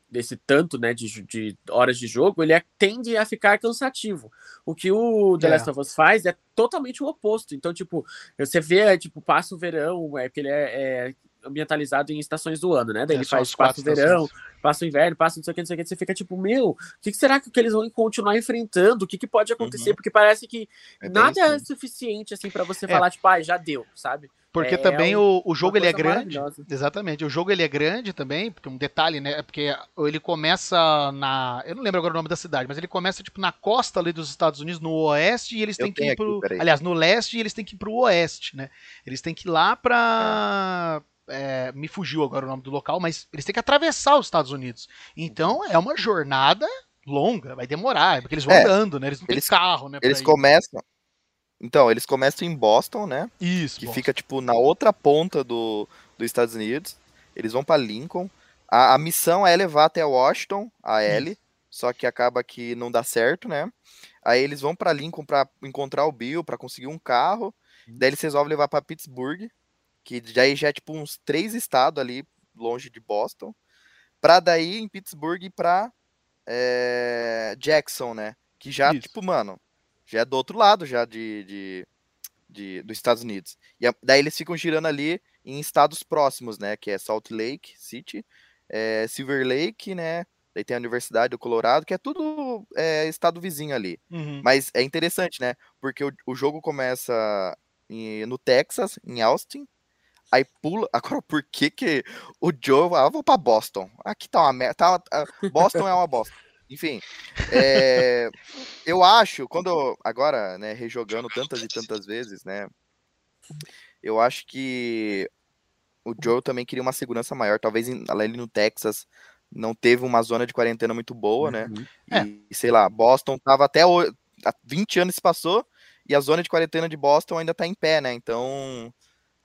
desse tanto, né, de, de horas de jogo, ele é- tende a ficar cansativo. O que o The É. Last of Us faz é totalmente o oposto. Então, tipo, você vê, é, tipo, passa o verão, é que ele é, é ambientalizado em estações do ano, né? Daí É, ele faz passa quatro o verão, estações. passa o inverno, passa não sei o que, não sei o que, você fica tipo, meu, o que, que será que, que eles vão continuar enfrentando? O que, que pode acontecer? Porque parece que É nada é suficiente, assim, pra você É. falar, tipo, ah, já deu, sabe? Porque É também o, o jogo ele é grande. Exatamente. O jogo ele é grande também, porque um detalhe, né? é Porque ele começa na. Eu não lembro agora o nome da cidade, mas ele começa tipo na costa ali dos Estados Unidos, no oeste, e eles Eu têm que ir pro. aqui, aliás, no leste e eles têm que ir pro oeste, né? Eles têm que ir lá pra. é, me fugiu agora o nome do local, mas eles têm que atravessar os Estados Unidos. Então é uma jornada longa, vai demorar, porque eles vão É, andando, né? Eles não têm eles- carro, né? Eles ir. começam. Então, eles começam em Boston, né? Isso, Que bom. fica, tipo, na outra ponta do, dos Estados Unidos. Eles vão pra Lincoln. A, a missão é levar até Washington, a Ellie. Só que acaba que não dá certo, né? Aí eles vão pra Lincoln pra encontrar o Bill, pra conseguir um carro. Daí eles resolvem levar pra Pittsburgh, que daí já é tipo uns três estados ali longe de Boston. Pra daí em Pittsburgh pra é, Jackson, né? Que já, Isso. tipo, mano, já é do outro lado já de, de, de- dos Estados Unidos. E a- daí eles ficam girando ali em estados próximos, né? Que é Salt Lake City, é, Silver Lake, né? Daí tem a Universidade do Colorado, que é tudo é, estado vizinho ali. Uhum. Mas é interessante, né? Porque o, o jogo começa em- no Texas, em Austin. Aí pula. Agora, por que que o Joe. Ah, eu vou pra Boston. Aqui tá uma merda. Tá, ah, Boston é uma bosta. Enfim. é, eu acho, quando. eu- agora, né, rejogando tantas e tantas vezes, né? Eu acho que o Joe também queria uma segurança maior. Talvez ali no Texas não teve uma zona de quarentena muito boa, né? Uhum. É. E, sei lá, Boston tava até o- há 20 anos se passou e a zona de quarentena de Boston ainda tá em pé, né? Então,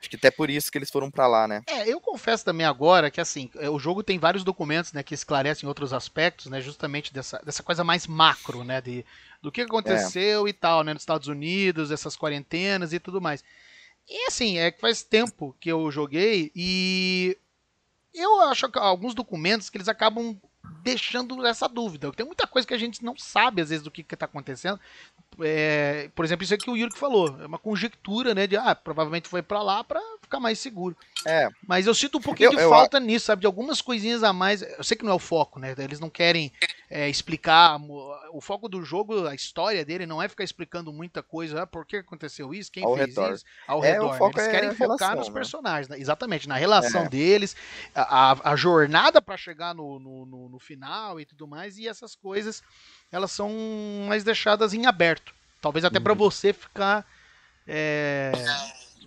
acho que até por isso que eles foram pra lá, né? É, eu confesso também agora que assim, é, o jogo tem vários documentos, né, que esclarecem outros aspectos, né, justamente dessa, dessa coisa mais macro, né, de, do que aconteceu e tal, né, nos Estados Unidos, essas quarentenas e tudo mais. E assim, é que faz tempo que eu joguei e eu acho que alguns documentos que eles acabam deixando essa dúvida. Tem muita coisa que a gente não sabe às vezes do que está acontecendo. É, por exemplo, isso aqui que o Yuri falou, é uma conjectura, né, de ah, provavelmente foi pra lá pra ficar mais seguro. É, Mas eu sinto um pouquinho Eu- de eu falta nisso, sabe? De algumas coisinhas a mais. Eu sei que não é o foco, né? Eles não querem é, explicar. O foco do jogo, a história dele, não é ficar explicando muita coisa. Ah, por que aconteceu isso? Quem Ao fez redor. isso? Ao É, redor. né? Eles é querem focar relação, nos né? personagens, né? exatamente, na relação É. deles, a, a- jornada pra chegar no, no, no- no final e tudo mais. E essas coisas, elas são mais deixadas em aberto. Talvez até pra Uhum. você ficar. é,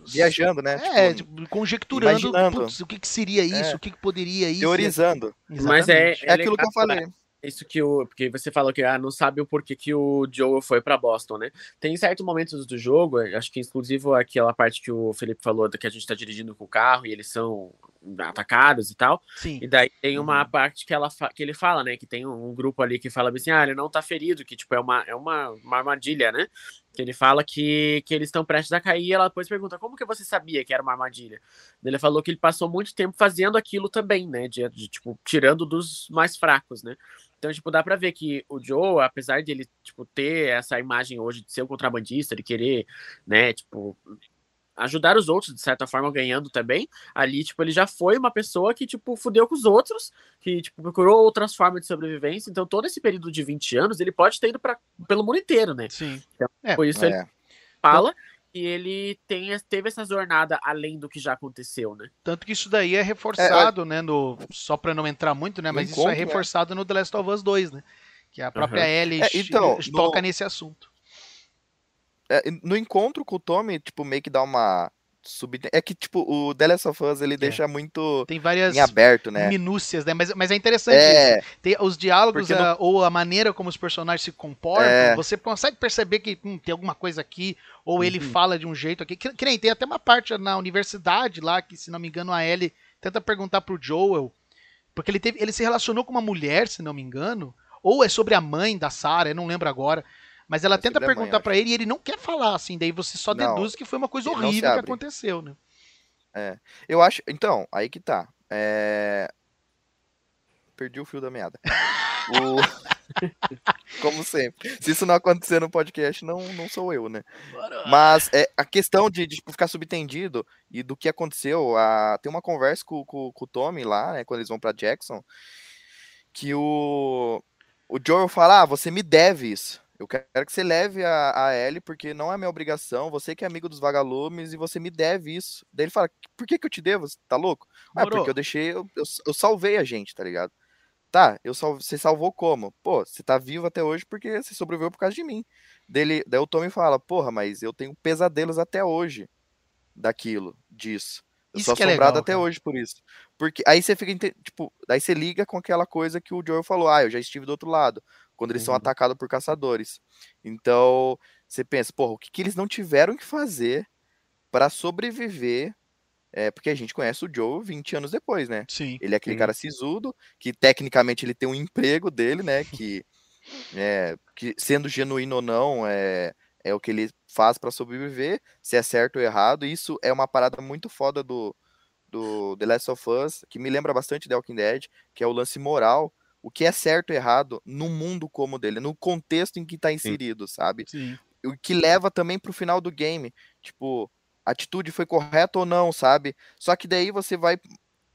viajando, né? é, Tipo, conjecturando putz, o que, que seria isso, É. o que, que poderia isso. teorizando. Mas é, Exatamente. É aquilo que eu legal, falei. Isso que o. Porque você falou que ah, não sabe o porquê que o Joe foi pra Boston, né? Tem certos momentos do jogo, acho que inclusive aquela parte que o Felipe falou, que a gente tá dirigindo com o carro e eles são atacados e tal. Sim. E daí tem uma Uhum. parte que, ela que ele fala, né? Que tem um, um grupo ali que fala assim, ah, ele não tá ferido, que tipo, é uma, é uma, uma armadilha, né? Que ele fala que, que eles estão prestes a cair e ela depois pergunta, como que você sabia que era uma armadilha? Ele falou que ele passou muito tempo fazendo aquilo também, né? De, de, tipo, tirando dos mais fracos, né? Então, tipo, dá pra ver que o Joe, apesar de ele, tipo, ter essa imagem hoje de ser um contrabandista, de querer, né, tipo, ajudar os outros, de certa forma, ganhando também, ali, tipo, ele já foi uma pessoa que, tipo, fudeu com os outros, que, tipo, procurou outras formas de sobrevivência. Então, todo esse período de 20 anos, ele pode ter ido pra, pelo mundo inteiro, né? Sim. Por isso ele É. fala que ele tem, teve essa jornada além do que já aconteceu, né? Tanto que isso daí é reforçado, né? No, só pra não entrar muito, né? Mas isso é encontro, é. reforçado no The Last of Us 2, né? Que a própria Aham. Ellie É, então, toca no- nesse assunto. É, no encontro com o Tommy, tipo, meio que dá uma. Sub... É que, tipo, o The Last of Us ele deixa muito Tem várias em aberto, né? minúcias, né? Mas, mas é interessante isso. É, Tem os diálogos ah, ou a maneira como os personagens se comportam, É. você consegue perceber que hum, tem alguma coisa aqui, ou ele Uhum. fala de um jeito aqui. Que, que nem tem até uma parte na universidade lá, que se não me engano a Ellie tenta perguntar pro Joel, porque ele, teve, ele se relacionou com uma mulher, se não me engano, ou é sobre a mãe da Sarah, eu não lembro agora. Mas ela É tenta perguntar pra ele e ele não quer falar, assim, daí você só Não, deduz que foi uma coisa horrível que aconteceu, né? eu acho. Então, aí que tá. É... Perdi o fio da meada. O- Como sempre. Se isso não acontecer no podcast, não, não sou eu, né? Mas é, a questão de, de, tipo, ficar subtendido e do que aconteceu, a, tem uma conversa com, com, com o Tommy lá, né, quando eles vão pra Jackson, que o, o Joel fala, ah, você me deve isso. Eu quero que você leve a, a Ellie, porque não é minha obrigação, você que é amigo dos vagalumes e você me deve isso. Daí ele fala, por que que eu te devo? Você tá louco? Ah, Morou. porque eu deixei, eu, eu, eu salvei a gente, tá ligado? Tá, eu sal, você salvou como? Pô, você tá vivo até hoje porque você sobreviveu por causa de mim. Dele, daí o Tommy fala, porra, mas eu tenho pesadelos até hoje daquilo, disso. Eu Isso sou que é assombrado legal, até hoje por isso. Porque aí você fica, tipo, daí você liga com aquela coisa que o Joel falou, ah, eu já estive do outro lado, quando eles são Uhum. atacados por caçadores. Então, você pensa, porra, o que, que eles não tiveram que fazer pra sobreviver? É, porque a gente conhece o Joel 20 anos depois, né? Sim. Ele é aquele Sim. cara sisudo, que tecnicamente ele tem um emprego dele, né? Que, é, que sendo genuíno ou não, é, é o que ele faz pra sobreviver, se é certo ou errado. Isso é uma parada muito foda do, do The Last of Us, que me lembra bastante The Walking Dead, que é o lance moral. O que é certo ou errado no mundo como dele, no contexto em que tá inserido, sabe? Sim. o que leva também pro final do game. Tipo, a atitude foi correta ou não, sabe? Só que daí você vai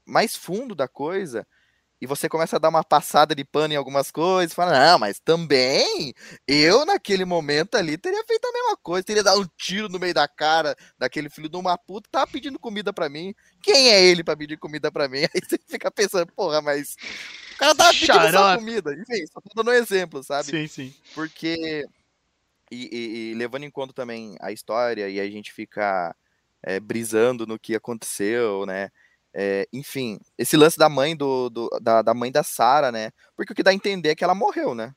mais fundo da coisa e você começa a dar uma passada de pano em algumas coisas, fala, não, mas também eu naquele momento ali teria feito a mesma coisa, teria dado um tiro no meio da cara daquele filho de uma puta que tava pedindo comida pra mim. Quem é ele pra pedir comida pra mim? Aí você fica pensando, porra, mas o cara tava pedindo só comida. Enfim, só tô dando um exemplo, sabe? Sim, sim. porque e, e- e levando em conta também a história e a gente fica é, brisando no que aconteceu, né? É, enfim, esse lance da mãe do, do- da, da mãe da Sarah, né? Porque o que dá a entender é que ela morreu, né?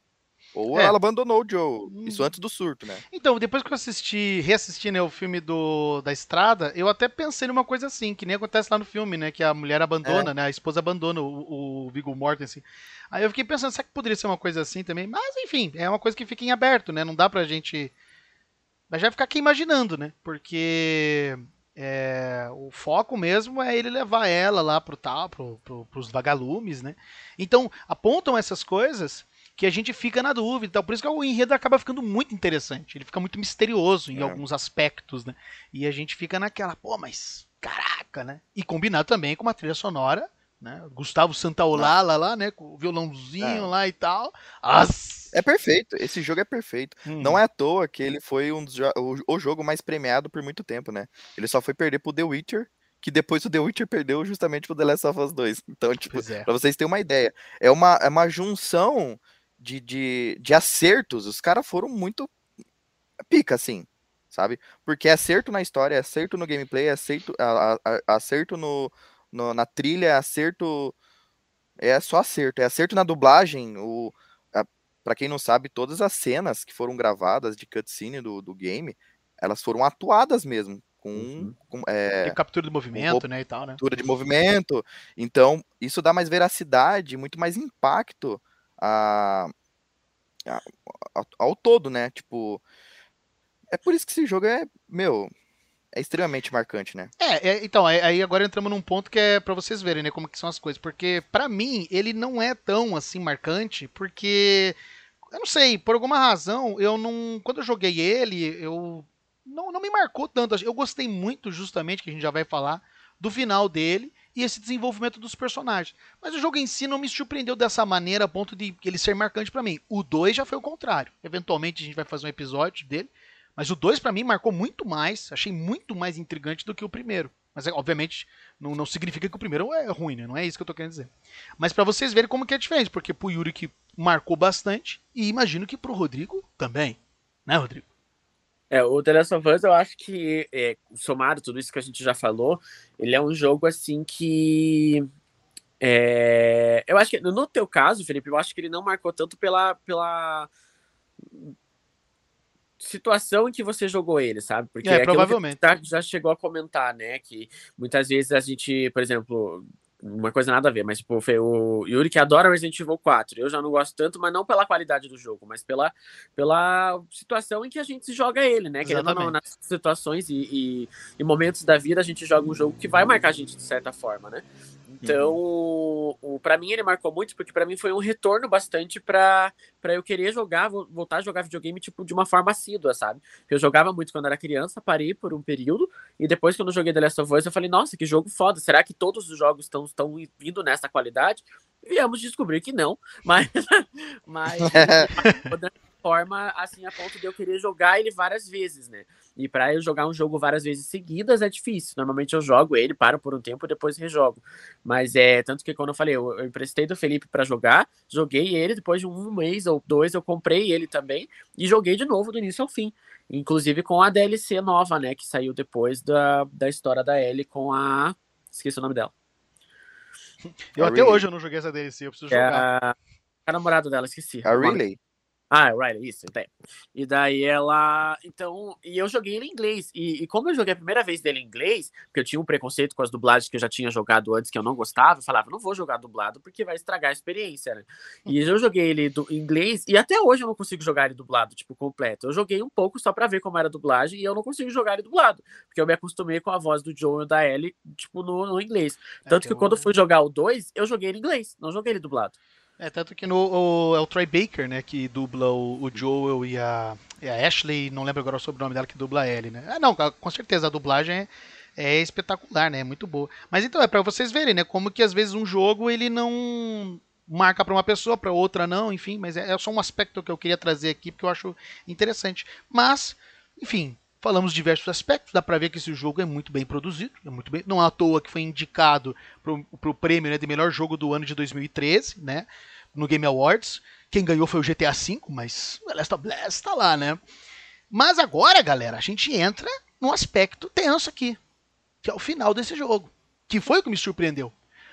Ou É. ela abandonou o Joe. Isso Hum. antes do surto, né? Então, depois que eu assisti, reassisti, né, o filme do, da Estrada, eu até pensei numa coisa assim, que nem acontece lá no filme, né, que a mulher abandona, né, a esposa abandona o, o Viggo Mortensen. Aí eu fiquei pensando, será que poderia ser uma coisa assim também? Mas, enfim, é uma coisa que fica em aberto, né, não dá pra gente... Mas já ficar aqui imaginando, né, porque é, o foco mesmo é ele levar ela lá pro tal, pro, pro, pros vagalumes, né. Então, apontam essas coisas que a gente fica na dúvida. Então, por isso que o enredo acaba ficando muito interessante. Ele fica muito misterioso em É. alguns aspectos, né? E a gente fica naquela, pô, mas caraca, né? E combinado também com uma trilha sonora, né? Gustavo Santaolala lá, né? Com o violãozinho É. lá e tal. As... É perfeito. Esse jogo é perfeito. Hum. Não é à toa que ele foi um dos o, o jogo mais premiado por muito tempo, né? Ele só foi perder pro The Witcher, que depois o The Witcher perdeu justamente pro The Last of Us 2. Então, tipo, Pois é. Pra vocês terem uma ideia. É uma, é uma junção de, de, de acertos. Os caras foram muito pica, assim, sabe? Porque é acerto na história, é acerto no gameplay, é acerto, a- a- acerto no, no- na trilha, é acerto. É só acerto. É acerto na dublagem. O, a, pra quem não sabe, todas as cenas que foram gravadas de cutscene do, do game, elas foram atuadas mesmo. com, Uhum. com, é, Tem captura do movimento, né, e tal, né? captura de movimento. Então, isso dá mais veracidade, muito mais impacto a, a- ao, ao todo, né? Tipo, é por isso que esse jogo é, meu, é extremamente marcante, né? É, é, então, aí- agora entramos num ponto que é pra vocês verem, né, como que são as coisas. Porque, pra mim, ele não é tão, assim, marcante, porque, eu não sei, por alguma razão, eu não, quando eu joguei ele, eu, não, não me marcou tanto. Eu gostei muito, justamente, que a gente já vai falar, do final dele e esse desenvolvimento dos personagens. Mas o jogo em si não me surpreendeu dessa maneira, a ponto de ele ser marcante pra mim. O 2 já foi o contrário. Eventualmente a gente vai fazer um episódio dele. Mas o 2 pra mim marcou muito mais, achei muito mais intrigante do que o primeiro. Mas é, obviamente não, não significa que o primeiro é ruim, né? Não é isso que eu tô querendo dizer. Mas pra vocês verem como que é diferente, porque pro Yuri que marcou bastante e imagino que pro Rodrigo também. Né, Rodrigo? É, o The Last of Us, eu acho que, é, somado tudo isso que a gente já falou, ele é um jogo assim que. é, eu acho que, no teu caso, Felipe, eu acho que ele não marcou tanto pela, pela situação em que você jogou ele, sabe? Porque É, que provavelmente. gente já chegou a comentar, né? Que muitas vezes a gente, por exemplo, uma coisa nada a ver, mas tipo, foi o Yuri que adora Resident Evil 4. Eu já não gosto tanto, mas não pela qualidade do jogo, mas pela, pela situação em que a gente joga ele, né? Não, Exatamente. nas situações e, e, e momentos da vida, a gente joga um jogo que vai marcar a gente de certa forma, né? Então, o, o, para mim ele marcou muito, porque para mim foi um retorno bastante para eu querer jogar, vo- voltar a jogar videogame tipo de uma forma assídua, sabe? Eu jogava muito quando era criança, parei por um período, e depois quando eu joguei The Last of Us, eu falei, nossa, que jogo foda, será que todos os jogos estão estão vindo nessa qualidade? Viemos descobrir que não, mas mas forma assim a ponto de eu querer jogar ele várias vezes, né? E para eu jogar um jogo várias vezes seguidas é difícil. Normalmente eu jogo ele, paro por um tempo e depois rejogo. Mas é tanto que quando eu falei, eu, eu emprestei do Felipe para jogar, joguei ele depois de um mês ou dois, eu comprei ele também e joguei de novo do início ao fim. Inclusive com a DLC nova, né, que saiu depois da, da história da Ellie com a esqueci o nome dela. Eu A até Riley. hoje eu não joguei essa DLC, eu preciso É jogar. a, a namorada dela, esqueci. A o Ah, Riley, isso, tem. E daí ela. Então, e eu joguei ele em inglês. E, e como eu joguei a primeira vez dele em inglês, porque eu tinha um preconceito com as dublagens que eu já tinha jogado antes, que eu não gostava, eu falava, não vou jogar dublado porque vai estragar a experiência, né? E eu joguei ele do, em inglês, e até hoje eu não consigo jogar ele dublado, tipo, completo. Eu joguei um pouco só pra ver como era a dublagem, e eu não consigo jogar ele dublado, porque eu me acostumei com a voz do Joe e da Ellie, tipo, no, no inglês. Tanto tem que um- quando eu fui jogar o 2, eu joguei ele em inglês, não joguei ele dublado. É, tanto que no, o, é o Troy Baker, né, que dubla o, o Joel e a, e a Ashley, não lembro agora o sobrenome dela, que dubla a Ellie, né? Ah, não, com certeza, a dublagem é, é espetacular, né, é muito boa. Mas então, é pra vocês verem, né, como que às vezes um jogo, ele não marca pra uma pessoa, pra outra não, enfim, mas é, é só um aspecto que eu queria trazer aqui, porque eu acho interessante. Mas, enfim, falamos diversos aspectos, dá pra ver que esse jogo é muito bem produzido, é muito bem, não é à toa que foi indicado pro, pro prêmio né, de melhor jogo do ano de 2013, né, no Game Awards. Quem ganhou foi o GTA V, mas o Last of Us tá lá, né? Mas agora, galera, a gente entra num aspecto tenso aqui, que é o final desse jogo, que foi o que me surpreendeu.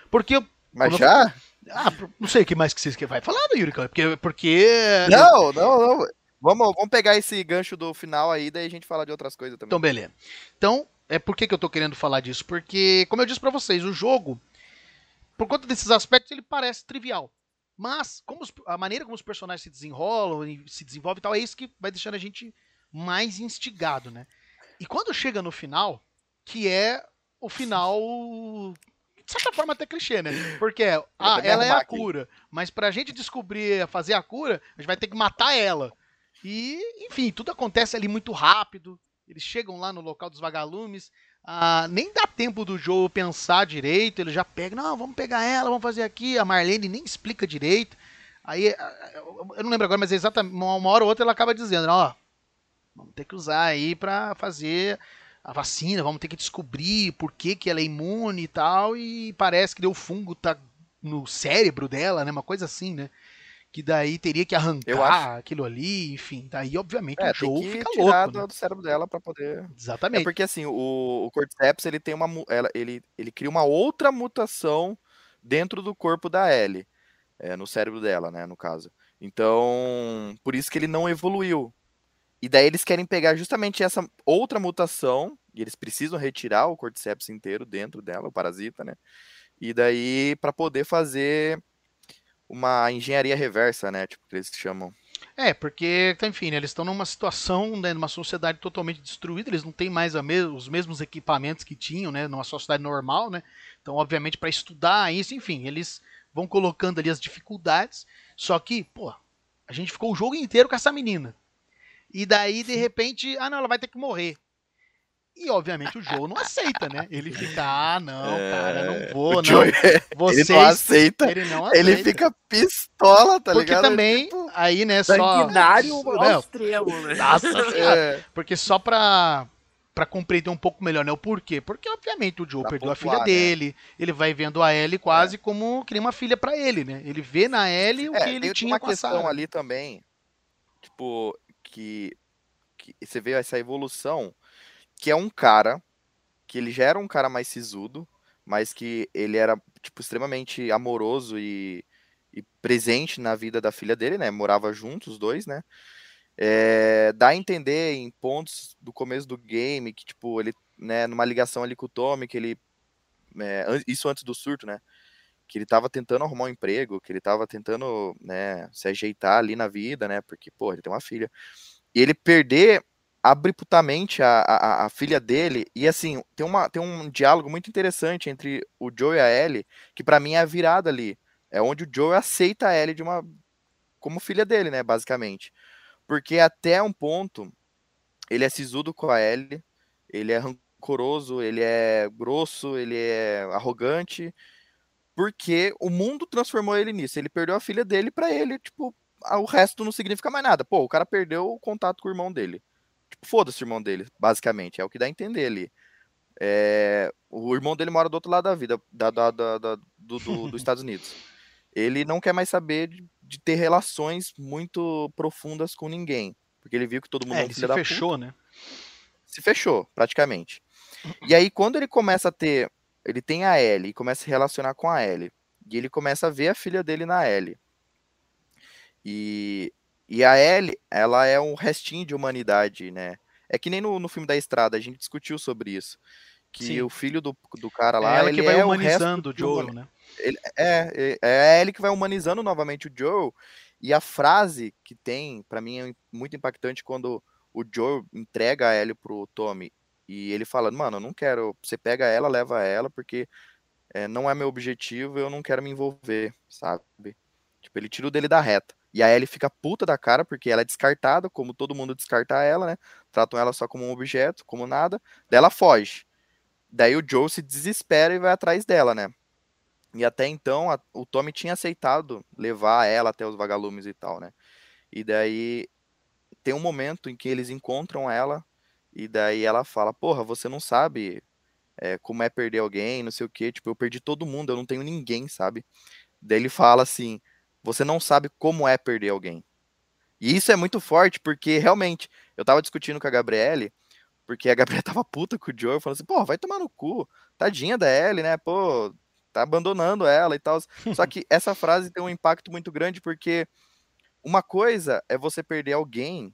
Porque eu Mas já? ah, não sei o que mais que vocês vai falar, Yuri, porque porque Não, não, não. Vamos, vamos pegar esse gancho do final aí, daí a gente fala de outras coisas também. Então, beleza. Então, é por que, que eu tô querendo falar disso? Porque, como eu disse pra vocês, o jogo, por conta desses aspectos, ele parece trivial. Mas, como os- a maneira como os personagens se desenrolam e se desenvolvem e tal, é isso que vai deixando a gente mais instigado, né? E quando chega no final, que é o final. De certa forma, até clichê, né? Porque ah, ela é a aqui. cura. Mas pra gente descobrir, fazer a cura, a gente vai ter que matar ela. E, enfim, tudo acontece ali muito rápido. Eles chegam lá no local dos vagalumes. ah, nem dá tempo do Joe pensar direito. Ele já pega, não, vamos pegar ela, vamos fazer aqui. A Marlene nem explica direito. Aí, ah, eu eu não lembro agora, mas é exatamente uma hora ou outra ela acaba dizendo, ó, vamos ter que usar aí pra fazer a vacina, vamos ter que descobrir por que, que ela é imune e tal. E parece que deu fungo tá no cérebro dela, né? Uma coisa assim, né? Que daí teria que arrancar aquilo ali, enfim. Daí, obviamente, É, o Joe tem que fica tirar louco. do, né? do cérebro dela pra poder. É Exatamente. porque assim, o, o Cordyceps ele tem uma ele, ele cria uma outra mutação dentro do corpo da Ellie, é, no cérebro dela, né, no caso. Então, por isso que ele não evoluiu. E daí eles querem pegar justamente essa outra mutação E eles precisam retirar o cordyceps inteiro dentro dela, o parasita, né? E daí para poder fazer uma engenharia reversa, né? Tipo, que eles chamam. É, porque, enfim, né, eles estão numa situação, né, numa sociedade totalmente destruída, eles não têm mais me os mesmos equipamentos que tinham, né, numa sociedade normal, né? Então, obviamente, para estudar isso, enfim, eles vão colocando ali as dificuldades. Só que, pô, a gente ficou o jogo inteiro com essa menina. E daí, de repente, ah, não, ela vai ter que morrer. E obviamente o Joe não aceita, né? Ele fica, ah, não, é... cara, não vou, não. Joe, Vocês... Ele não aceita. Ele não aceita. Ele fica pistola, tá Porque ligado? Porque também, tipo, aí, né, só. Sanguinário ao extremo, né? Nossa é. Porque só pra, pra compreender um pouco melhor, né? O porquê? Porque, obviamente, o Joe pra perdeu a filha né? dele. Ele vai vendo a Ellie quase é. como nem uma filha pra ele, né? Ele vê na Ellie o é, que ele tinha uma questão ali também, tipo, que, que você vê essa evolução que é um cara que ele já era um cara mais sisudo, mas que ele era tipo extremamente amoroso e, e presente na vida da filha dele, né? Morava juntos os dois, né? É, dá a entender em pontos do começo do game que tipo ele, né? Numa ligação ali com o Tommy, que ele é, isso antes do surto, né? Que ele tava tentando arrumar um emprego, que ele tava tentando, né, se ajeitar ali na vida, né? Porque, pô, ele tem uma filha. E ele perder abruptamente a, a, a, filha dele. E assim, tem, uma, tem um diálogo muito interessante entre o Joe e a Ellie, que para mim é a virada ali. É onde o Joe aceita a Ellie de uma. como filha dele, né? Basicamente. Porque até um ponto ele é sisudo com a Ellie, ele é rancoroso, ele é grosso, ele é arrogante. Porque o mundo transformou ele nisso. Ele perdeu a filha dele para ele, tipo, o resto não significa mais nada. Pô, o cara perdeu o contato com o irmão dele. Tipo, foda-se o irmão dele, basicamente. É o que dá a entender ali. É, o irmão dele mora do outro lado da vida, da, da, da, da do, do, dos Estados Unidos. Ele não quer mais saber de, de, ter relações muito profundas com ninguém. Porque ele viu que todo mundo é, ele se fechou, puta. né? Se fechou, praticamente. E aí, quando ele começa a ter. Ele tem a Ellie e começa a se relacionar com a Ellie. E ele começa a ver a filha dele na Ellie. E e a Ellie, ela é um restinho de humanidade, né? É que nem no, no filme da Estrada, a gente discutiu sobre isso. Que Sim. o filho do, do cara lá. É ela que vai é humanizando o, o Joel, né? Ele, é, é, é ele que vai humanizando novamente o Joel. E a frase que tem, para mim, é muito impactante quando o Joel entrega a Ellie pro Tommy. E ele fala, mano, eu não quero. Você pega ela, leva ela, porque é, não é meu objetivo, eu não quero me envolver, sabe? Tipo, ele tira o dele da reta. E a Ellie fica puta da cara, porque ela é descartada, como todo mundo descarta ela, né? Tratam ela só como um objeto, como nada. Daí ela foge. Daí o Joe se desespera e vai atrás dela, né? E até então a, o Tommy tinha aceitado levar ela até os vagalumes e tal, né? E daí tem um momento em que eles encontram ela e daí ela fala: Porra, você não sabe é, como é perder alguém, não sei o que. Tipo, eu perdi todo mundo, eu não tenho ninguém, sabe? Daí ele fala assim: você não sabe como é perder alguém. E isso é muito forte, porque realmente, eu tava discutindo com a Gabriele, porque a Gabriela tava puta com o Joe, falando assim, pô, vai tomar no cu, tadinha da Ellie, né, pô, tá abandonando ela e tal. Só que essa frase tem um impacto muito grande, porque uma coisa é você perder alguém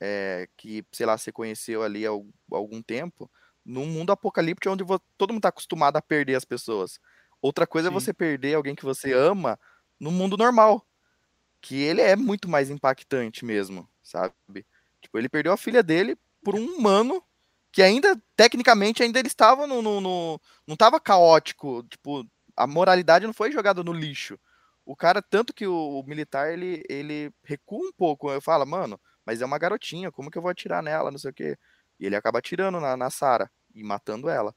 é, que, sei lá, você conheceu ali há algum tempo, num mundo apocalíptico onde todo mundo tá acostumado a perder as pessoas. Outra coisa é Sim. é você perder alguém que você ama no mundo normal. Que ele é muito mais impactante mesmo, sabe? Tipo, ele perdeu a filha dele por um humano que ainda, tecnicamente, ainda ele estava no, no, no. Não estava caótico. Tipo, a moralidade não foi jogada no lixo. O cara, tanto que o, o, militar, ele, ele recua um pouco. Eu falo, mano, mas é uma garotinha, como que eu vou atirar nela, não sei o quê. E ele acaba atirando na, na Sara e matando ela.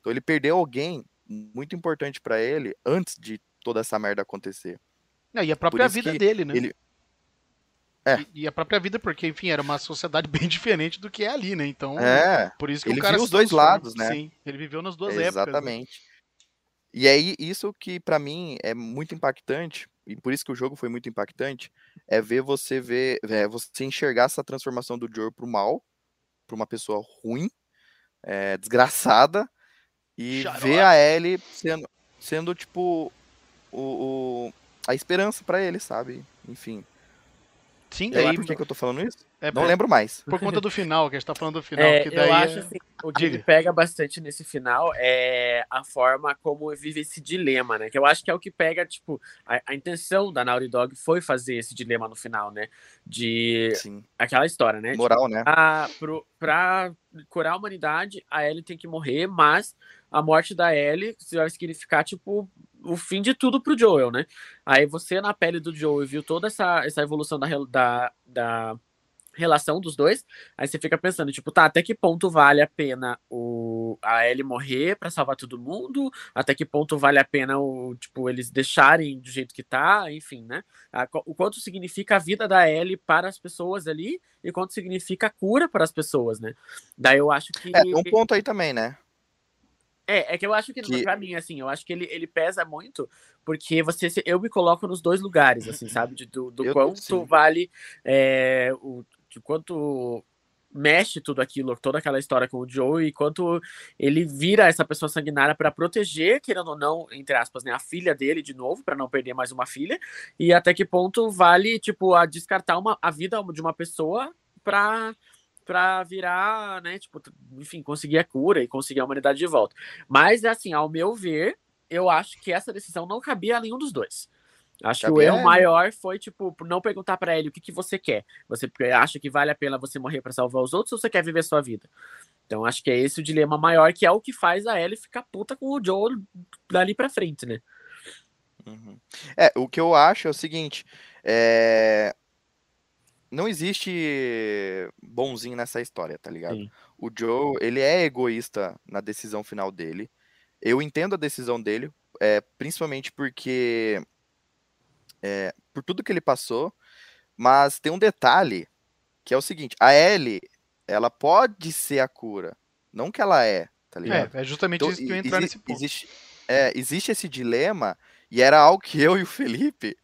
Então ele perdeu alguém muito importante para ele antes de toda essa merda acontecer. Não, e a própria vida dele, né? Ele... É. E, e, a própria vida, porque, enfim, era uma sociedade bem diferente do que é ali, né? Então, é. por isso que ele o cara viu os dois lados, né? Sim, ele viveu nas duas épocas. Exatamente. Né? E aí, isso que para mim é muito impactante, e por isso que o jogo foi muito impactante, é ver você ver, é você enxergar essa transformação do Joe pro mal, pra uma pessoa ruim, é, desgraçada, e ver a Ellie sendo, sendo tipo, o, o a esperança para ele, sabe? Enfim. Sim, daí. Por que, que eu tô falando isso? É não por, lembro mais. Por conta do final, que a gente tá falando do final. É, que daí eu acho é... assim, o que me pega bastante nesse final é a forma como vive esse dilema, né? Que eu acho que é o que pega, tipo, a, a intenção da Naughty Dog foi fazer esse dilema no final, né? De Sim. aquela história, né? Moral, tipo, né? A, pro, pra curar a humanidade, a Ellie tem que morrer, mas a morte da Ellie vai significar, tipo, o fim de tudo pro Joel, né? Aí você, na pele do Joel, viu toda essa, essa evolução da, da, da relação dos dois, aí você fica pensando, tipo, tá, até que ponto vale a pena o, a Ellie morrer para salvar todo mundo? Até que ponto vale a pena o, tipo, eles deixarem do jeito que tá, enfim, né? O quanto significa a vida da Ellie para as pessoas ali e quanto significa a cura para as pessoas, né? Daí eu acho que... É, um ponto aí também, né? É, é que eu acho que, que... pra mim, assim, eu acho que ele, ele pesa muito, porque você eu me coloco nos dois lugares, assim, sabe? De, do do quanto sim. vale é, o, de quanto mexe tudo aquilo, toda aquela história com o Joe e quanto ele vira essa pessoa sanguinária para proteger, querendo ou não, entre aspas, né, a filha dele de novo, para não perder mais uma filha, e até que ponto vale, tipo, a descartar uma, a vida de uma pessoa para para virar, né, tipo, enfim, conseguir a cura e conseguir a humanidade de volta. Mas assim, ao meu ver, eu acho que essa decisão não cabia a nenhum dos dois. Acho que o erro maior foi, tipo, não perguntar para ele o que, que você quer. Você acha que vale a pena você morrer para salvar os outros ou você quer viver sua vida? Então, acho que é esse o dilema maior, que é o que faz a Ellie ficar puta com o Joel dali pra frente, né? Uhum. É, o que eu acho é o seguinte: é... não existe bonzinho nessa história, tá ligado? Sim. O Joe, ele é egoísta na decisão final dele. Eu entendo a decisão dele, é, principalmente porque é, por tudo que ele passou, mas tem um detalhe que é o seguinte: a Ellie, ela pode ser a cura, não que ela é, tá ligado? É, é justamente então, isso que eu entrar nesse ponto. Existe, é, existe esse dilema e era algo que eu e o Felipe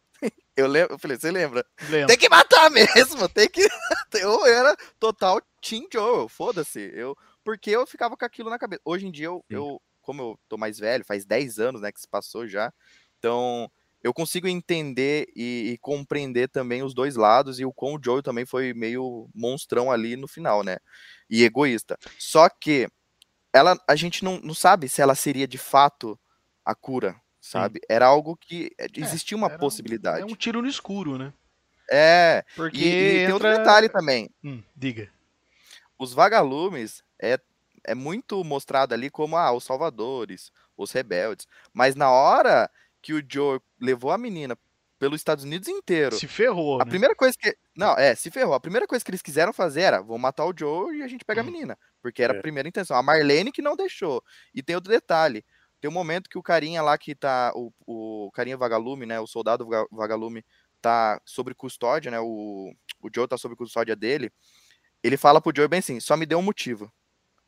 eu lembro, eu falei, você lembra? Lembro. Tem que matar mesmo, tem que. Eu era total Team Joe, foda-se. Eu, porque eu ficava com aquilo na cabeça. Hoje em dia, eu, eu, como eu tô mais velho, faz 10 anos né, que se passou já. Então, eu consigo entender e, e, compreender também os dois lados e o com o Joe também foi meio monstrão ali no final, né? E egoísta. Só que ela, a gente não, não sabe se ela seria de fato a cura, sabe? Sim. Era algo que eh, é, existia uma possibilidade. É um tiro no escuro, né? É. Porque e, e entra... tem outro detalhe também. Hum, diga. Os vagalumes é, é muito mostrado ali como ah, os salvadores, os rebeldes. Mas na hora que o Joe levou a menina pelos Estados Unidos inteiro. Se ferrou. A né? primeira coisa que. Não, é, se ferrou. A primeira coisa que eles quiseram fazer era: vou matar o Joe e a gente pega a hum. menina. Porque era é. a primeira intenção. A Marlene que não deixou. E tem outro detalhe. Tem um momento que o carinha lá que tá. O, o carinha vagalume, né? O soldado vagalume tá sobre custódia, né? O, o Joe tá sob custódia dele. Ele fala pro Joe bem assim: só me deu um motivo.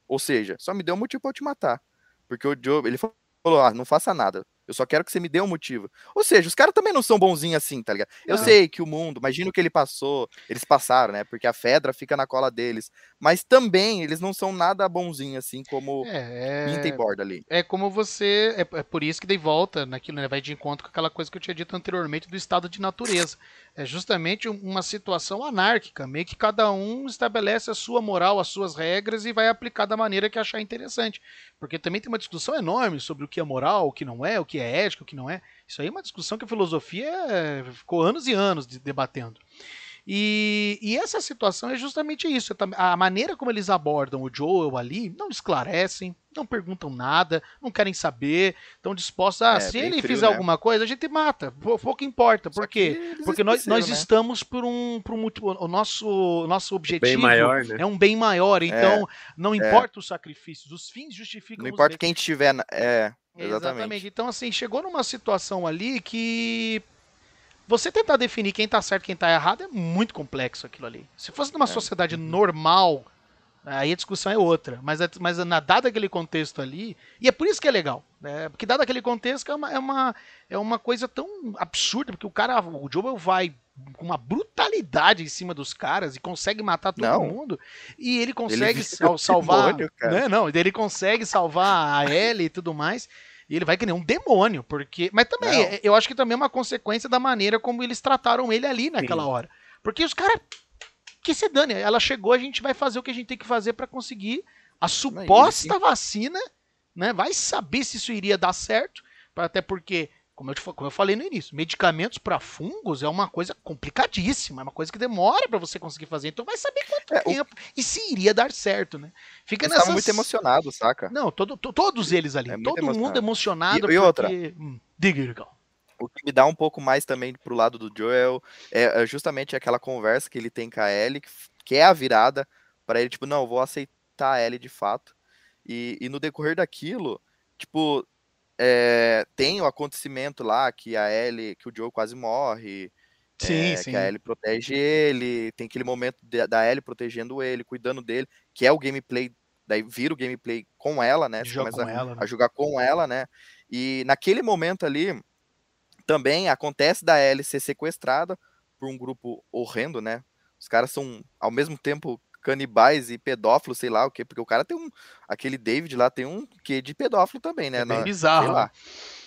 Ou seja, só me deu um motivo pra eu te matar. Porque o Joe, ele falou: ah, não faça nada. Eu só quero que você me dê um motivo. Ou seja, os caras também não são bonzinhos assim, tá ligado? Eu sei que o mundo, imagina o que ele passou, eles passaram, né? Porque a Fedra fica na cola deles. Mas também eles não são nada bonzinhos assim como é, Pinta e Borda ali. É como você. É, é por isso que dei volta naquilo, né? Vai de encontro com aquela coisa que eu tinha dito anteriormente do estado de natureza. É justamente uma situação anárquica, meio que cada um estabelece a sua moral, as suas regras e vai aplicar da maneira que achar interessante. Porque também tem uma discussão enorme sobre o que é moral, o que não é, o que é ético, o que não é. Isso aí é uma discussão que a filosofia é, ficou anos e anos debatendo. E, e, essa situação é justamente isso. A maneira como eles abordam o Joel ali, não esclarecem, não perguntam nada, não querem saber, estão dispostos a, é, se ele frio, fizer né? alguma coisa, a gente mata. Pouco importa. Por quê? Porque nós, nós né? estamos por um, por um. O nosso, nosso objetivo bem maior, né? é um bem maior. Então, é, não é. importa os sacrifícios, os fins justificam Não importa quem estiver. É, exatamente. exatamente. Então, assim, chegou numa situação ali que você tentar definir quem tá certo e quem tá errado é muito complexo aquilo ali. Se fosse numa é. sociedade uhum. normal, aí a discussão é outra. Mas, é, mas na, dado aquele contexto ali, e é por isso que é legal. Né? Porque dado aquele contexto é uma, é, uma, é uma coisa tão absurda, porque o cara, o Joel vai com uma brutalidade em cima dos caras e consegue matar todo não. mundo. E ele consegue ele sal, salvar. Demônio, né? Não, ele consegue salvar a Ellie e tudo mais. E ele vai que nem um demônio, porque. Mas também, não. eu acho que também é uma consequência da maneira como eles trataram ele ali naquela Sim. hora. Porque os caras. Que se dane, ela chegou, a gente vai fazer o que a gente tem que fazer para conseguir A suposta vacina, né? Vai saber se isso iria dar certo, até porque como eu, te, como eu falei no início, medicamentos para fungos é uma coisa complicadíssima, é uma coisa que demora para você conseguir fazer. Então vai saber quanto é, tempo o... e se iria dar certo, né? Fica nessa. muito emocionado, saca? Não, todo, to, todos eles ali, é todo emocionado. mundo emocionado. E, porque... e outra. Hum, diga. O que me dá um pouco mais também pro lado do Joel é, é justamente aquela conversa que ele tem com a Ellie, que é a virada para ele, tipo, não, vou aceitar a Ellie de fato. E, e no decorrer daquilo, tipo, é, tem o acontecimento lá que a Ellie, que o Joe quase morre. Sim, é, sim. Que a Ellie protege ele, tem aquele momento da Ellie protegendo ele, cuidando dele, que é o gameplay, daí vira o gameplay com ela, né? Você Joga começa com ela, né? a jogar com ela, né? E naquele momento ali, também acontece da Ellie ser sequestrada por um grupo horrendo, né? Os caras são, ao mesmo tempo, canibais e pedófilos, sei lá o quê, porque o cara tem um. Aquele David lá tem um que de pedófilo também, né? É Na, bizarro. Né?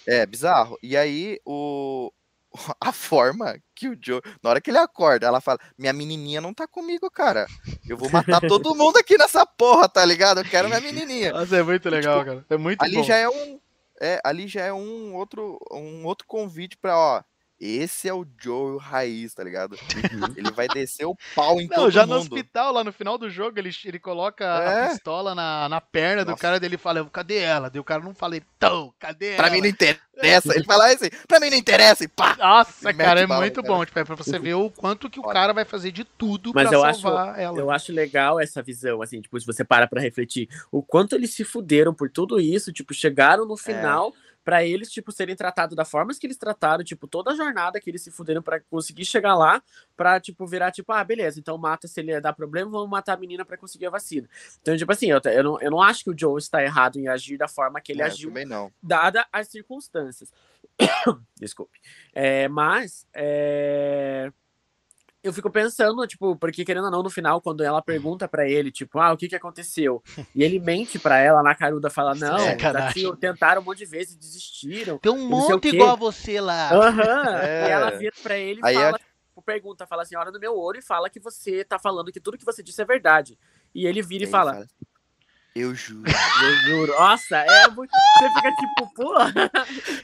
É, bizarro. E aí, o. A forma que o Joe. Na hora que ele acorda, ela fala: Minha menininha não tá comigo, cara. Eu vou matar todo mundo aqui nessa porra, tá ligado? Eu quero minha menininha. Nossa, é muito legal, tipo, cara. É muito ali bom. já é um. É, ali já é um outro, um outro convite pra, ó, esse é o Joe raiz, tá ligado? Uhum. ele vai descer o pau em Não, todo já mundo. no hospital, lá no final do jogo, ele, ele coloca é. a pistola na, na perna Nossa. do cara dele fala, cadê ela? Daí o cara não fala, então, cadê pra ela? Pra mim não interessa. ele fala assim, pra mim não interessa e pá. Nossa, cara, é bala, muito cara. bom. Tipo, é pra você ver o quanto que o cara vai fazer de tudo Mas pra eu salvar acho, ela. Eu acho legal essa visão, assim, tipo, se você para pra refletir, o quanto eles se fuderam por tudo isso, tipo, chegaram no final... É para eles, tipo, serem tratados da forma que eles trataram, tipo, toda a jornada que eles se fuderam para conseguir chegar lá, pra, tipo, virar, tipo, ah, beleza, então mata se ele dar problema, vamos matar a menina para conseguir a vacina. Então, tipo assim, eu, eu, não, eu não acho que o Joe está errado em agir da forma que ele é, agiu, não. dada as circunstâncias. Desculpe. É, mas, é eu fico pensando, tipo, porque querendo ou não, no final, quando ela pergunta para ele, tipo, ah, o que que aconteceu? E ele mente para ela, na caruda fala, não, é, daqui, tentaram um monte de vezes e desistiram. Tem um monte igual a você lá. Uhum. É. E ela vira pra ele e fala, é... tipo, pergunta, fala assim, olha no meu olho e fala que você tá falando que tudo que você disse é verdade. E ele vira e, e fala, fala eu juro. Eu juro. Nossa, é muito. Você fica tipo, porra.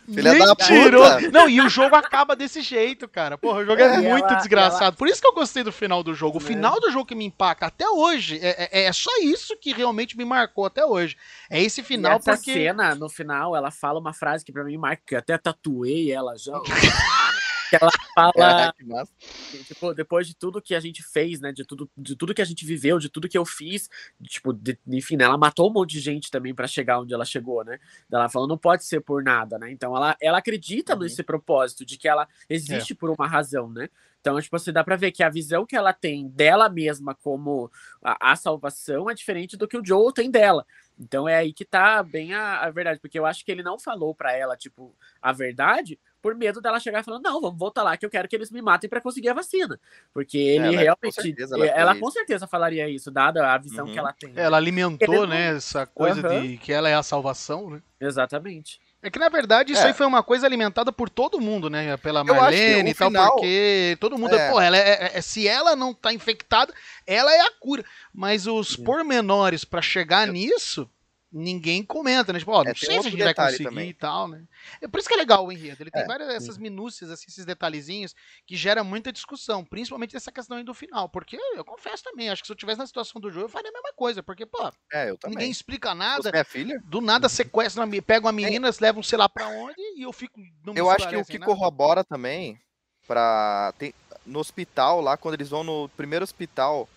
Filha da puta. Não, e o jogo acaba desse jeito, cara. Porra, o jogo é, é muito ela, desgraçado. Ela... Por isso que eu gostei do final do jogo. O é. final do jogo que me impacta até hoje é, é, é, só isso que realmente me marcou até hoje. É esse final e essa porque. cena, no final, ela fala uma frase que pra mim marca. Até tatuei ela já. que ela fala. É, tipo, depois de tudo que a gente fez, né? De tudo, de tudo que a gente viveu, de tudo que eu fiz, tipo, de, enfim, né, ela matou um monte de gente também para chegar onde ela chegou, né? Ela falou, não pode ser por nada, né? Então ela, ela acredita uhum. nesse propósito de que ela existe é. por uma razão, né? Então, tipo, você dá pra ver que a visão que ela tem dela mesma como a, a salvação é diferente do que o Joel tem dela. Então é aí que tá bem a, a verdade, porque eu acho que ele não falou para ela, tipo, a verdade, por medo dela chegar falando, não, vamos voltar lá que eu quero que eles me matem para conseguir a vacina. Porque ele ela, realmente. Com certeza, ela, ela com certeza falaria isso, dada a visão uhum. que ela tem. Ela alimentou, né, essa coisa uhum. de que ela é a salvação, né? Exatamente. É que na verdade isso é. aí foi uma coisa alimentada por todo mundo, né? Pela Marlene e tal, final... porque todo mundo, é. pô, ela é, é, é, se ela não tá infectada, ela é a cura. Mas os pormenores para chegar nisso, ninguém comenta, né? Tipo, ó, não é, sei se a gente vai conseguir também. e tal, né? É por isso que é legal o enredo. Ele tem é, várias dessas minúcias, assim, esses detalhezinhos que gera muita discussão, principalmente dessa questão aí do final. Porque eu confesso também, acho que se eu tivesse na situação do jogo, eu faria a mesma coisa. Porque, pô, é, ninguém explica nada. Minha filha? Do nada sequestram, pegam a menina, é. levam sei lá pra onde e eu fico. eu acho que o que nada. corrobora também pra. Tem, no hospital lá, quando eles vão no primeiro hospital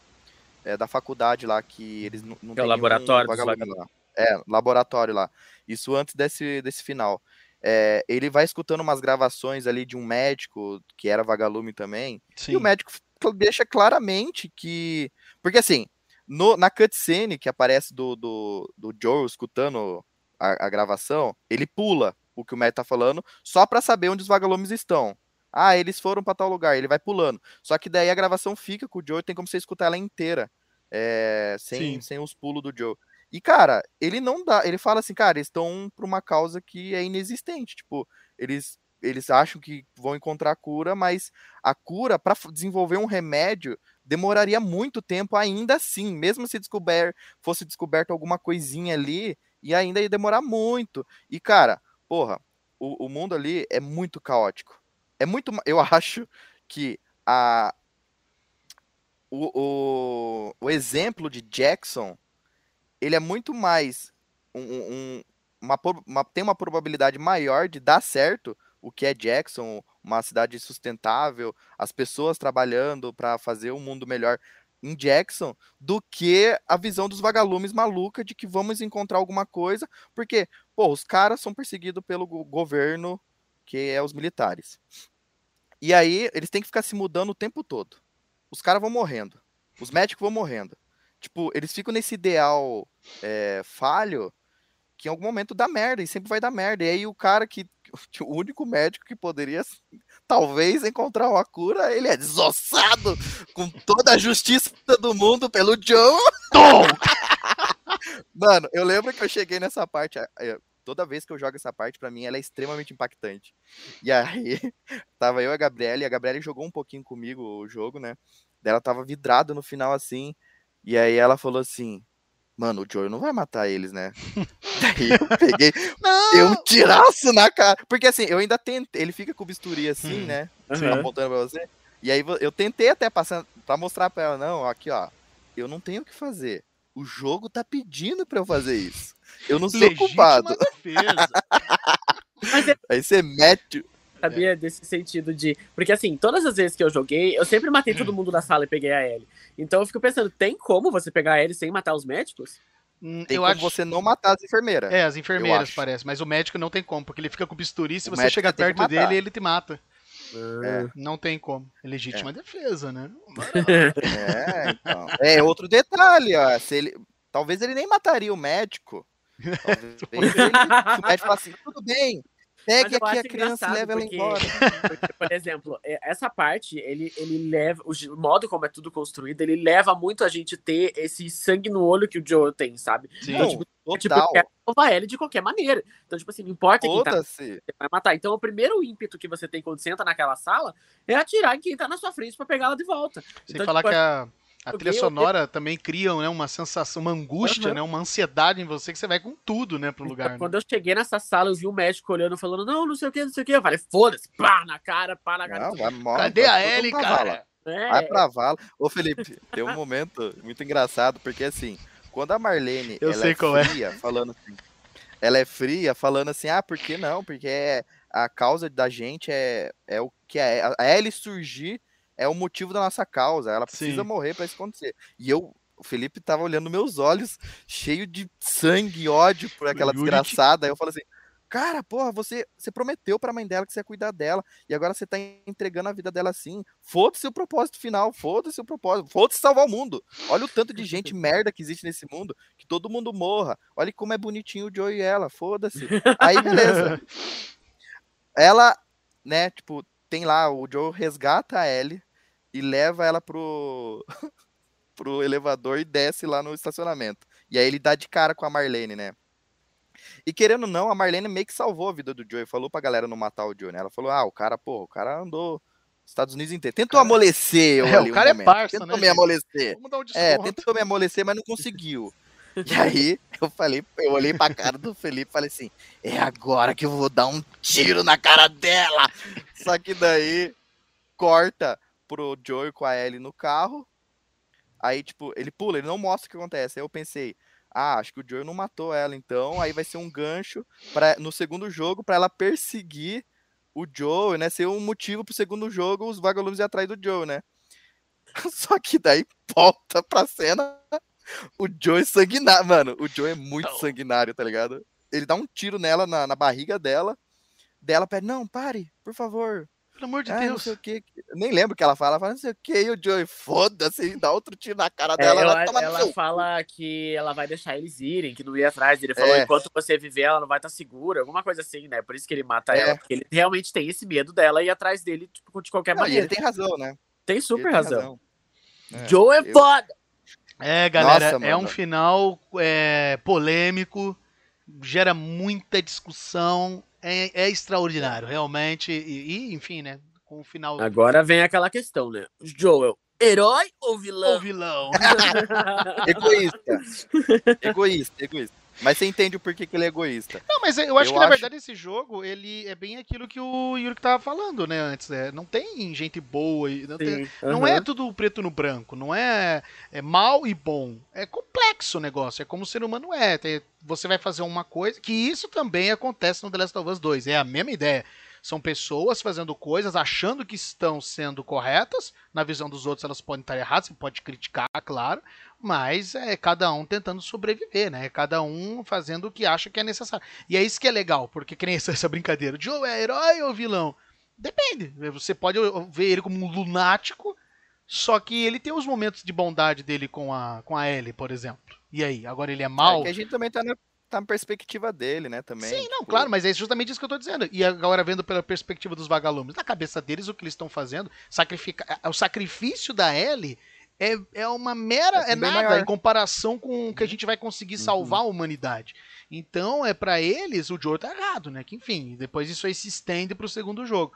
é, da faculdade lá, que eles não, não é o laboratório lá. É, laboratório lá. Isso antes desse, desse final. É, ele vai escutando umas gravações ali de um médico, que era vagalume também, Sim. e o médico deixa claramente que. Porque assim, no, na cutscene que aparece do, do, do Joe escutando a, a, gravação, ele pula o que o médico tá falando, só para saber onde os vagalumes estão. Ah, eles foram para tal lugar, ele vai pulando. Só que daí a gravação fica com o Joe, tem como você escutar ela inteira. É, sem, sem os pulos do Joe. E, cara, ele não dá. Ele fala assim, cara, eles estão pra uma causa que é inexistente. Tipo, eles, eles acham que vão encontrar cura, mas a cura, para desenvolver um remédio, demoraria muito tempo ainda assim, mesmo se descober, fosse descoberto alguma coisinha ali, e ainda ia demorar muito. E, cara, porra, o, o mundo ali é muito caótico. É muito. Eu acho que a, o, o, o exemplo de Jackson ele é muito mais um, um uma, uma, tem uma probabilidade maior de dar certo o que é Jackson, uma cidade sustentável, as pessoas trabalhando para fazer um mundo melhor em Jackson, do que a visão dos vagalumes maluca de que vamos encontrar alguma coisa, porque, pô, os caras são perseguidos pelo governo, que é os militares. E aí, eles têm que ficar se mudando o tempo todo. Os caras vão morrendo. Os médicos vão morrendo. Tipo, eles ficam nesse ideal é, falho que em algum momento dá merda, e sempre vai dar merda. E aí o cara que. O único médico que poderia talvez encontrar uma cura, ele é desossado com toda a justiça do mundo pelo Joe. Mano, eu lembro que eu cheguei nessa parte. Toda vez que eu jogo essa parte, para mim, ela é extremamente impactante. E aí, tava eu e a Gabriela, e a Gabriela jogou um pouquinho comigo o jogo, né? Ela tava vidrada no final assim. E aí ela falou assim: Mano, o Joey não vai matar eles, né? Daí eu peguei, dei um tiraço na cara. Porque assim, eu ainda tentei. Ele fica com o bisturi assim, hum. né? Uhum. Apontando pra você. E aí eu tentei até passar pra mostrar pra ela, não, aqui ó, eu não tenho o que fazer. O jogo tá pedindo pra eu fazer isso. Eu não sou Legítima culpado. Mas é... Aí você mete sabia? É. Desse sentido de. Porque assim, todas as vezes que eu joguei, eu sempre matei todo mundo da sala e peguei a Ellie. Então eu fico pensando, tem como você pegar a Ellie sem matar os médicos? Hum, tem eu como acho... você não matar as enfermeiras. É, as enfermeiras, parece. Mas o médico não tem como, porque ele fica com bisturi, se o você chegar perto dele, ele te mata. É. Não tem como. É legítima é. defesa, né? É, então. É outro detalhe, ó. Se ele... Talvez ele nem mataria o médico. Talvez ele... o médico fala assim, tudo bem, Pegue aqui a criança e leve ela embora. Porque, por exemplo, é, essa parte, ele, ele leva. O modo como é tudo construído, ele leva muito a gente ter esse sangue no olho que o Joe tem, sabe? Sim. Então, tipo, Total. tipo, eu quero salvar ele de qualquer maneira. Então, tipo assim, não importa quem tá. Você vai matar. Então, o primeiro ímpeto que você tem quando senta naquela sala é atirar em quem tá na sua frente para pegar ela de volta. Sem então, falar tipo, que a a trilha sonora também cria né, uma sensação, uma angústia, uhum. né, uma ansiedade em você que você vai com tudo, né, pro lugar. Né? Quando né? eu cheguei nessa sala, eu vi o médico olhando, falando, não, não sei o que, não sei o que. Eu falei, foda-se, pá, na cara, pá, na cara. Não, vai, morre, Cadê a Ellie, cara? É. Vai pra vala. Ô, Felipe, tem um momento muito engraçado, porque assim, quando a Marlene eu ela sei é qual fria, é. falando assim, ela é fria, falando assim, ah, por que não? Porque é, a causa da gente é, é o que é. A Ellie surgir é o motivo da nossa causa. Ela precisa Sim. morrer para isso acontecer. E eu, o Felipe tava olhando meus olhos, cheio de sangue e ódio por aquela desgraçada. Aí eu falo assim: Cara, porra, você, você prometeu pra mãe dela que você ia cuidar dela, e agora você tá entregando a vida dela assim. Foda-se o propósito final, foda-se o propósito, foda-se salvar o mundo. Olha o tanto de gente merda que existe nesse mundo, que todo mundo morra. Olha como é bonitinho o Joe e ela, foda-se. Aí, beleza. Ela, né, tipo, tem lá, o Joe resgata a Ellie, e leva ela pro, pro elevador e desce lá no estacionamento. E aí ele dá de cara com a Marlene, né? E querendo ou não, a Marlene meio que salvou a vida do Joey. Falou pra galera não matar o Joey, né? Ela falou, ah, o cara, pô, o cara andou Estados Unidos inteiro. Tentou cara... amolecer é, o cara um é parça, Tentou né, me gente? amolecer. Um é, tentou me amolecer, mas não conseguiu. E aí, eu falei, eu olhei pra cara do Felipe e falei assim: é agora que eu vou dar um tiro na cara dela. Só que daí corta pro Joey com a Ellie no carro. Aí, tipo, ele pula, ele não mostra o que acontece. Aí eu pensei, ah, acho que o Joey não matou ela, então aí vai ser um gancho para no segundo jogo para ela perseguir o Joe, né? Ser um motivo pro segundo jogo os vagalumes ir atrás do Joe, né? Só que daí volta pra cena o Joe é sanguinário. Mano, o Joe é muito sanguinário, tá ligado? Ele dá um tiro nela, na, na barriga dela. Dela pede, não, pare, por favor. Pelo amor de ah, Deus. Não sei o que. Nem lembro o que ela fala. Ela fala, não sei o que. E o Joey, foda-se, dá outro tiro na cara dela. É, ela, ela, ela fala que ela vai deixar eles irem, que não ia atrás. Ele falou, é. enquanto você viver, ela não vai estar tá segura. Alguma coisa assim, né? Por isso que ele mata é. ela. Porque ele realmente tem esse medo dela ir atrás dele tipo, de qualquer não, maneira. ele tem razão, né? Tem super tem razão. razão. É, Joe é eu... foda! É, galera, Nossa, é um final é, polêmico, gera muita discussão, é, é extraordinário, realmente. E, e, enfim, né? Com o final. Agora vem aquela questão, né? Joel, Herói ou vilão? Ou vilão. Egoísta. egoísta, egoísta. Mas você entende o porquê que ele é egoísta. Não, mas eu acho Eu que na acho- verdade esse jogo, ele é bem aquilo que o Yuri que tava falando, né, antes. né? Não tem gente boa e não, tem- Sim, não é tudo preto no branco, não é, é mal e bom. É complexo o negócio, é como o ser humano é. Tem- você vai fazer uma coisa, que isso também acontece no The Last of Us 2, é a mesma ideia. São pessoas fazendo coisas, achando que estão sendo corretas, na visão dos outros elas podem estar erradas, você pode criticar, claro, mas é cada um tentando sobreviver, né? Cada um fazendo o que acha que é necessário. E é isso que é legal, porque que nem essa, essa brincadeira. O Joe é herói ou vilão? Depende. Você pode ver ele como um lunático, só que ele tem os momentos de bondade dele com a, com a Ellie, por exemplo. E aí? Agora ele é É mal? que a gente também tá na, tá na perspectiva dele, né? Também. Sim, não, tipo, claro, mas é justamente isso que eu tô dizendo. E agora vendo pela perspectiva dos vagalumes, na cabeça deles o que eles estão fazendo, sacrificar, o sacrifício da Ellie é, é uma mera, É é, nada maior. em comparação com o que a gente vai conseguir salvar a humanidade. Então, é pra eles o Joe tá errado, né? Que enfim, depois isso aí se estende pro segundo jogo.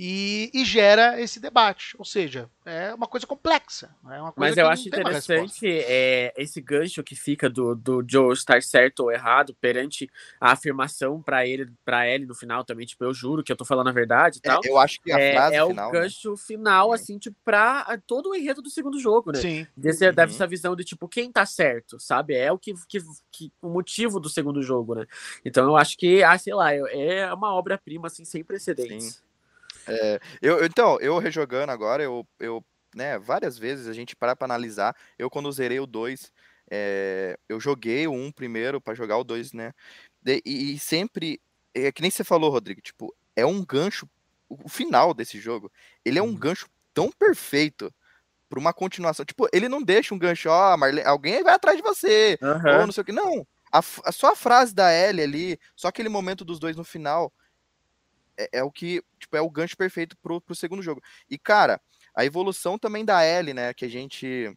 E, e gera esse debate, ou seja, é uma coisa complexa, é uma coisa Mas eu acho interessante é, esse gancho que fica do, do Joe estar certo ou errado perante a afirmação pra ele, para ele no final também, tipo, eu juro que eu tô falando a verdade e é, tal. eu acho que a É, frase é o final. né? gancho final, assim, tipo, pra todo o enredo do segundo jogo, né? Sim. Desse, Uhum. Dessa visão de, tipo, quem tá certo, sabe? É o que, que, que- o motivo do segundo jogo, né? Então eu acho que, ah, sei lá, eu- é uma obra-prima, assim, sem precedentes. Eu, eu- então, eu rejogando agora, eu, eu, né, várias vezes a gente para pra analisar. Eu, quando zerei o 2, é, eu joguei o 1 primeiro pra jogar o 2, né? E, e sempre, é que nem você falou, Rodrigo, tipo, é um gancho. O final desse jogo, ele é um Uhum. gancho tão perfeito pra uma continuação. Tipo, ele não deixa um gancho, ó, Marlene, alguém vai atrás de você, Aham. ou não sei o que. Não. A, a- só a frase da Ellie ali, só aquele momento dos dois no final, é, é o que, tipo, é o gancho perfeito pro, pro segundo jogo. E, cara, a evolução também da Ellie, né, que a gente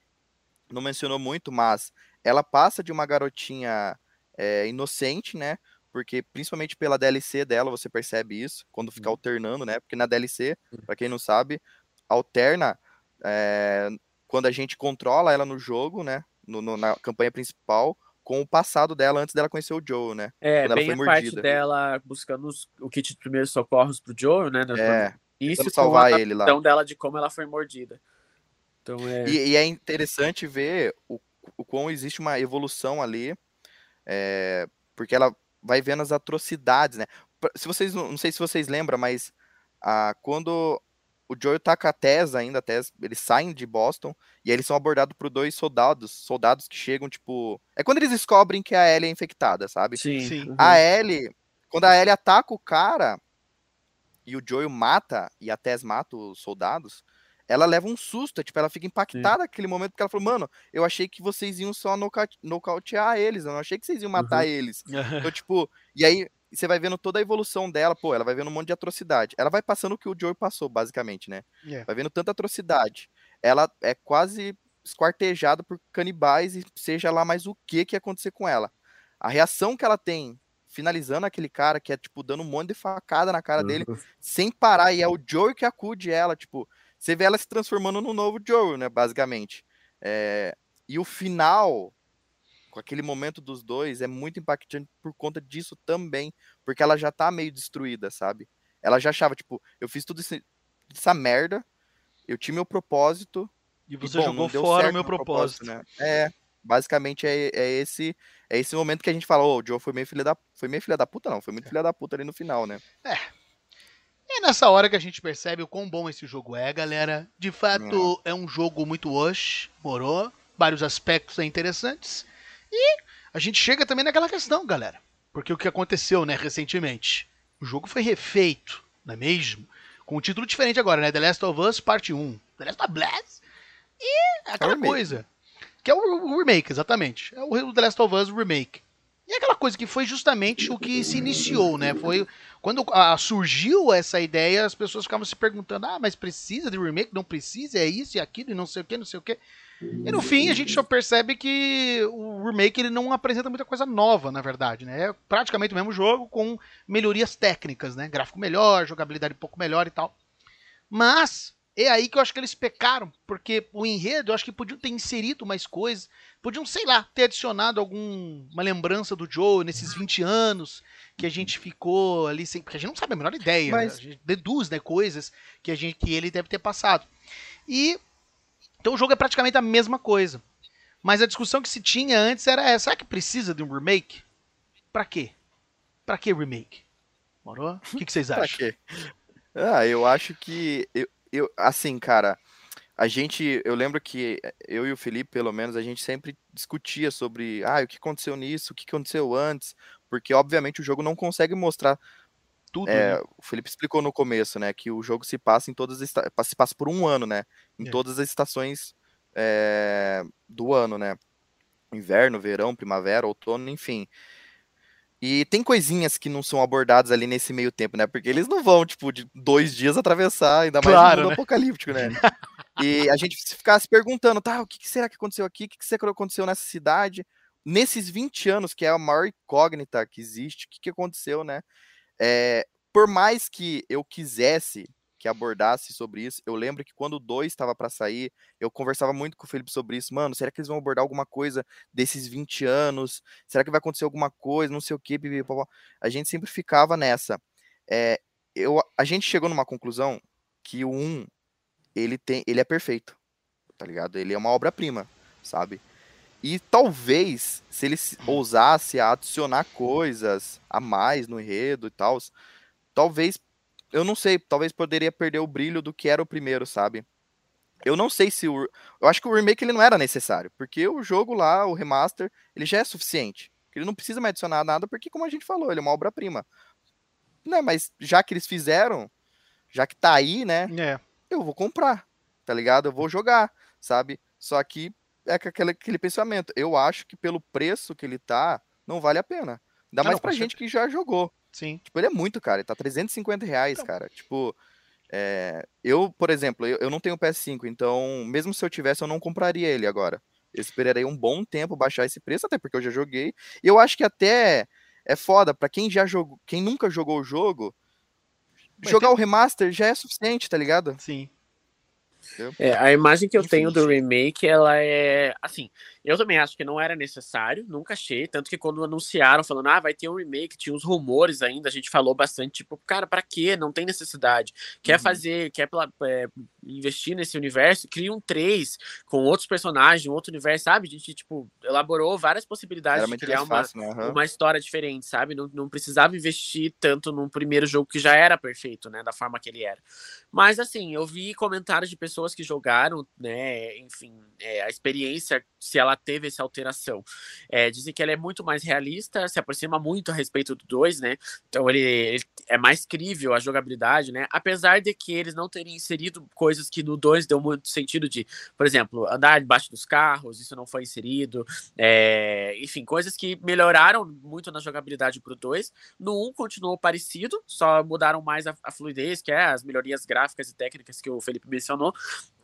não mencionou muito, mas ela passa de uma garotinha é, inocente, né, porque principalmente pela DLC dela você percebe isso, quando fica Uhum. alternando, né, porque na DLC, pra quem não sabe, alterna é, quando a gente controla ela no jogo, né, no- no- na campanha principal, com o passado dela antes dela conhecer o Joe, né? É, quando ela bem foi a parte mordida. dela buscando os- o kit de primeiros socorros pro Joe, né? no- É, Isso salvar ele lá. questão dela de como ela foi mordida. Então é. E, e é interessante ver o, o quão existe uma evolução ali, é, porque ela vai vendo as atrocidades, né? Se vocês não, não sei se vocês lembram, mas ah, quando o Joel tá com a Tess ainda, a Tess, eles saem de Boston e aí eles são abordados por dois soldados, soldados que chegam, tipo. É quando eles descobrem que a Ellie é infectada, sabe? Sim. Sim. uhum. A Ellie, quando a Ellie ataca o cara e o Joel mata e a Tess mata os soldados, ela leva um susto, tipo, ela fica impactada naquele momento porque ela falou, mano, eu achei que vocês iam só nocaute- nocautear eles, eu não achei que vocês iam matar eles. Então, tipo, e aí você vai vendo toda a evolução dela, pô, ela vai vendo um monte de atrocidade. Ela vai passando o que o Joel passou, basicamente, né? É. Vai vendo tanta atrocidade. Ela é quase esquartejada por canibais e seja lá mais o que que ia acontecer com ela. A reação que ela tem finalizando aquele cara, que é, tipo, dando um monte de facada na cara dele, Uhum. sem parar, e é o Joel que acude ela, tipo, você vê ela se transformando no novo Joel, né, basicamente. É, E o final, aquele momento dos dois, é muito impactante por conta disso também, porque ela já tá meio destruída, sabe? Ela já achava, tipo, eu fiz tudo esse- essa merda, eu tinha meu propósito, E e, você bom, jogou fora o meu propósito. né? É, basicamente é, é esse é esse momento que a gente fala, ô, o Joe foi meio filha da foi meio filha da puta não, foi muito filha da puta ali no final, né? É nessa hora que a gente percebe o quão bom esse jogo é, galera. De fato, é um jogo muito wash, morou. Vários aspectos é interessantes. E a gente chega também naquela questão, galera. Porque o que aconteceu, né, recentemente? O jogo foi refeito, não é mesmo? Com um título diferente agora, né? The Last of Us Parte 1. The Last of Us. E aquela remake. coisa. Que é o, remake, exatamente. É o The Last of Us Remake. E aquela coisa que foi justamente o que se iniciou, né? Foi quando ah, surgiu essa ideia, as pessoas ficavam se perguntando: ah, mas precisa de remake? Não precisa? É isso e aquilo e não sei o que, não sei o que. E no fim a gente só percebe que o remake ele não apresenta muita coisa nova, na verdade, né? É praticamente o mesmo jogo com melhorias técnicas, né? Gráfico melhor, jogabilidade um pouco melhor e tal. Mas É aí que eu acho que eles pecaram, porque o enredo, eu acho que podiam ter inserido mais coisas, podiam, sei lá, ter adicionado alguma lembrança do Joe nesses 20 anos que a gente ficou ali sem. Porque a gente não sabe a menor ideia, Mas- né? a gente deduz né, coisas que, a gente, que ele deve ter passado. E. Então o jogo é praticamente a mesma coisa. Mas a discussão que se tinha antes era essa: será que precisa de um remake? Pra quê? Pra que remake? Morou? O que, que vocês Pra acham? quê? Ah, eu acho que. Eu, eu, assim, cara, a gente. Eu lembro que eu e o Felipe, pelo menos, a gente sempre discutia sobre. Ah, o que aconteceu nisso? O que aconteceu antes? Porque, obviamente, o jogo não consegue mostrar. Tudo. é, né? o Felipe explicou no começo, né? Que o jogo se passa em todas as. Se passa por um ano, né? Em É. todas as estações é, do ano, né? Inverno, verão, primavera, outono, enfim. E tem coisinhas que não são abordadas ali nesse meio tempo, né? Porque eles não vão, tipo, de dois dias atravessar, ainda mais Claro, no mundo né? apocalíptico, né? E a gente ficar se perguntando, tá, o que será que aconteceu aqui? O que que será que aconteceu nessa cidade? Nesses 20 anos, que é a maior incógnita que existe, o que, que aconteceu, né? É, por mais que eu quisesse que abordasse sobre isso, eu lembro que quando o 2 estava para sair, eu conversava muito com o Felipe sobre isso. Mano, será que eles vão abordar alguma coisa desses 20 anos? Será que vai acontecer alguma coisa? Não sei o que, a gente sempre ficava nessa. É, eu, a gente chegou numa conclusão que o 1, ele, tem, ele é perfeito, tá ligado? Ele é uma obra-prima, sabe? E talvez, se ele se- ousasse a adicionar coisas a mais no enredo e tal, talvez, eu não sei, talvez poderia perder o brilho do que era o primeiro, sabe? Eu não sei se o. Eu acho que o remake ele não era necessário, porque o jogo lá, o remaster, ele já é suficiente. Ele não precisa mais adicionar nada, porque, como a gente falou, ele é uma obra-prima. Né, mas já que eles fizeram, já que tá aí, né? É. eu vou comprar, tá ligado? Eu vou jogar, sabe? Só que é aquele, aquele pensamento. Eu acho que pelo preço que ele tá, não vale a pena. Ainda Ah, mais não, pra gente que já jogou. Sim. Tipo, ele é muito caro, ele tá 350 reais, Então. cara. Tipo, é, eu, por exemplo, eu, eu não tenho PS5, então, mesmo se eu tivesse, eu não compraria ele agora. Eu esperaria um bom tempo baixar esse preço, até porque eu já joguei. E eu acho que até é foda, pra quem já jogou, quem nunca jogou o jogo, Mas jogar tem- o remaster já é suficiente, tá ligado? Sim. É, a imagem que eu Enfim. tenho do remake, ela é assim. Eu também acho que não era necessário, nunca achei. Tanto que quando anunciaram, falando, ah, vai ter um remake, tinha uns rumores ainda, a gente falou bastante, tipo, cara, pra quê? Não tem necessidade. Quer Uhum. fazer, quer é, investir nesse universo, cria um 3 com outros personagens, um outro universo, sabe? A gente, tipo, elaborou várias possibilidades Era de criar uma, fácil, né? Aham. uma história diferente, sabe? Não, não precisava investir tanto num primeiro jogo que já era perfeito, né? Da forma que ele era. Mas assim, eu vi comentários de pessoas que jogaram, né? Enfim, é, a experiência, se ela teve essa alteração. É, dizem que ela é muito mais realista, se aproxima muito a respeito do 2, né? Então ele, ele é mais crível a jogabilidade, né? Apesar de que eles não terem inserido coisas que no 2 deu muito sentido de, por exemplo, andar debaixo dos carros, isso não foi inserido. É, enfim, coisas que melhoraram muito na jogabilidade pro 2. No 1 continuou parecido, só mudaram mais a, a fluidez, que é as melhorias gráficas e técnicas que o Felipe mencionou.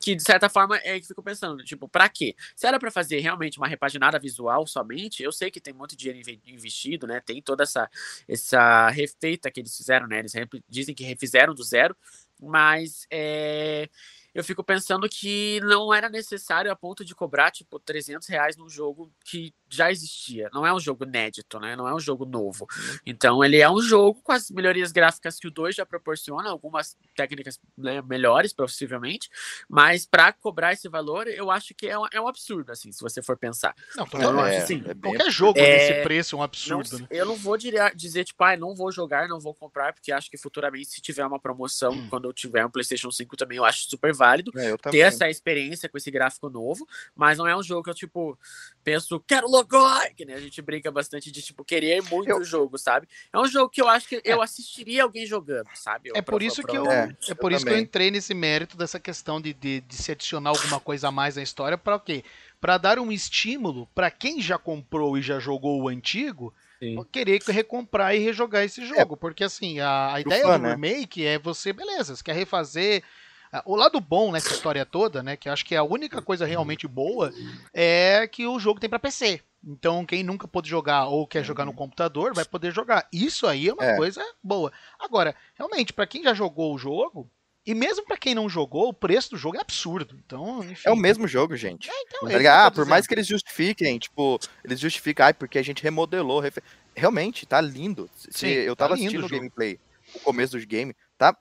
Que de certa forma é que fico pensando, tipo, pra quê? Se era pra fazer realmente uma repaginada visual somente, eu sei que tem muito dinheiro inve- investido, né? Tem toda essa, essa refeita que eles fizeram, né? Eles sempre dizem que refizeram do zero, mas é, eu fico pensando que não era necessário a ponto de cobrar, tipo, 300 reais num jogo que já existia. Não é um jogo inédito, né? Não é um jogo novo. Então, ele é um jogo com as melhorias gráficas que o 2 já proporciona, algumas técnicas né, melhores, possivelmente, mas para cobrar esse valor, eu acho que é um, é um absurdo, assim, se você for pensar. Não, totalmente. acho assim, é bem Qualquer jogo É, desse preço é um Não- absurdo, né? eu não vou dizer, tipo, ah, não vou jogar, não vou comprar, porque acho que futuramente, se tiver uma promoção, Hum. quando eu tiver um PlayStation 5 também, eu acho super válido É, eu ter essa experiência com esse gráfico novo, mas não é um jogo que eu, tipo, penso, quero logoi, que né? A gente brinca bastante de, tipo, querer muito Eu- o jogo, sabe? É um jogo que eu acho que eu assistiria alguém jogando, sabe? É Eu por isso que eu, provavelmente. é por isso que eu entrei nesse mérito dessa questão de, de, de se adicionar alguma coisa a mais na história para quê? Para dar um estímulo para quem já comprou e já jogou o antigo Sim. querer recomprar e rejogar esse jogo, porque assim a, a ideia fã, do né? remake é você, beleza, você quer refazer o lado bom nessa história toda, né, que eu acho que é a única coisa realmente boa é que o jogo tem para PC. Então, quem nunca pôde jogar ou quer jogar no computador, vai poder jogar. Isso aí é uma É. coisa boa. Agora, realmente, para quem já jogou o jogo, E mesmo pra quem não jogou, o preço do jogo é absurdo. Então, enfim. É o mesmo jogo, gente. Então, Tá é isso ligado? que eu Ah, por mais que eles justifiquem, tipo, eles justificam, ai, porque a gente remodelou. refe- Realmente, tá lindo. Se- Sim, eu tá tava lindo assistindo o gameplay, o começo do game, tá?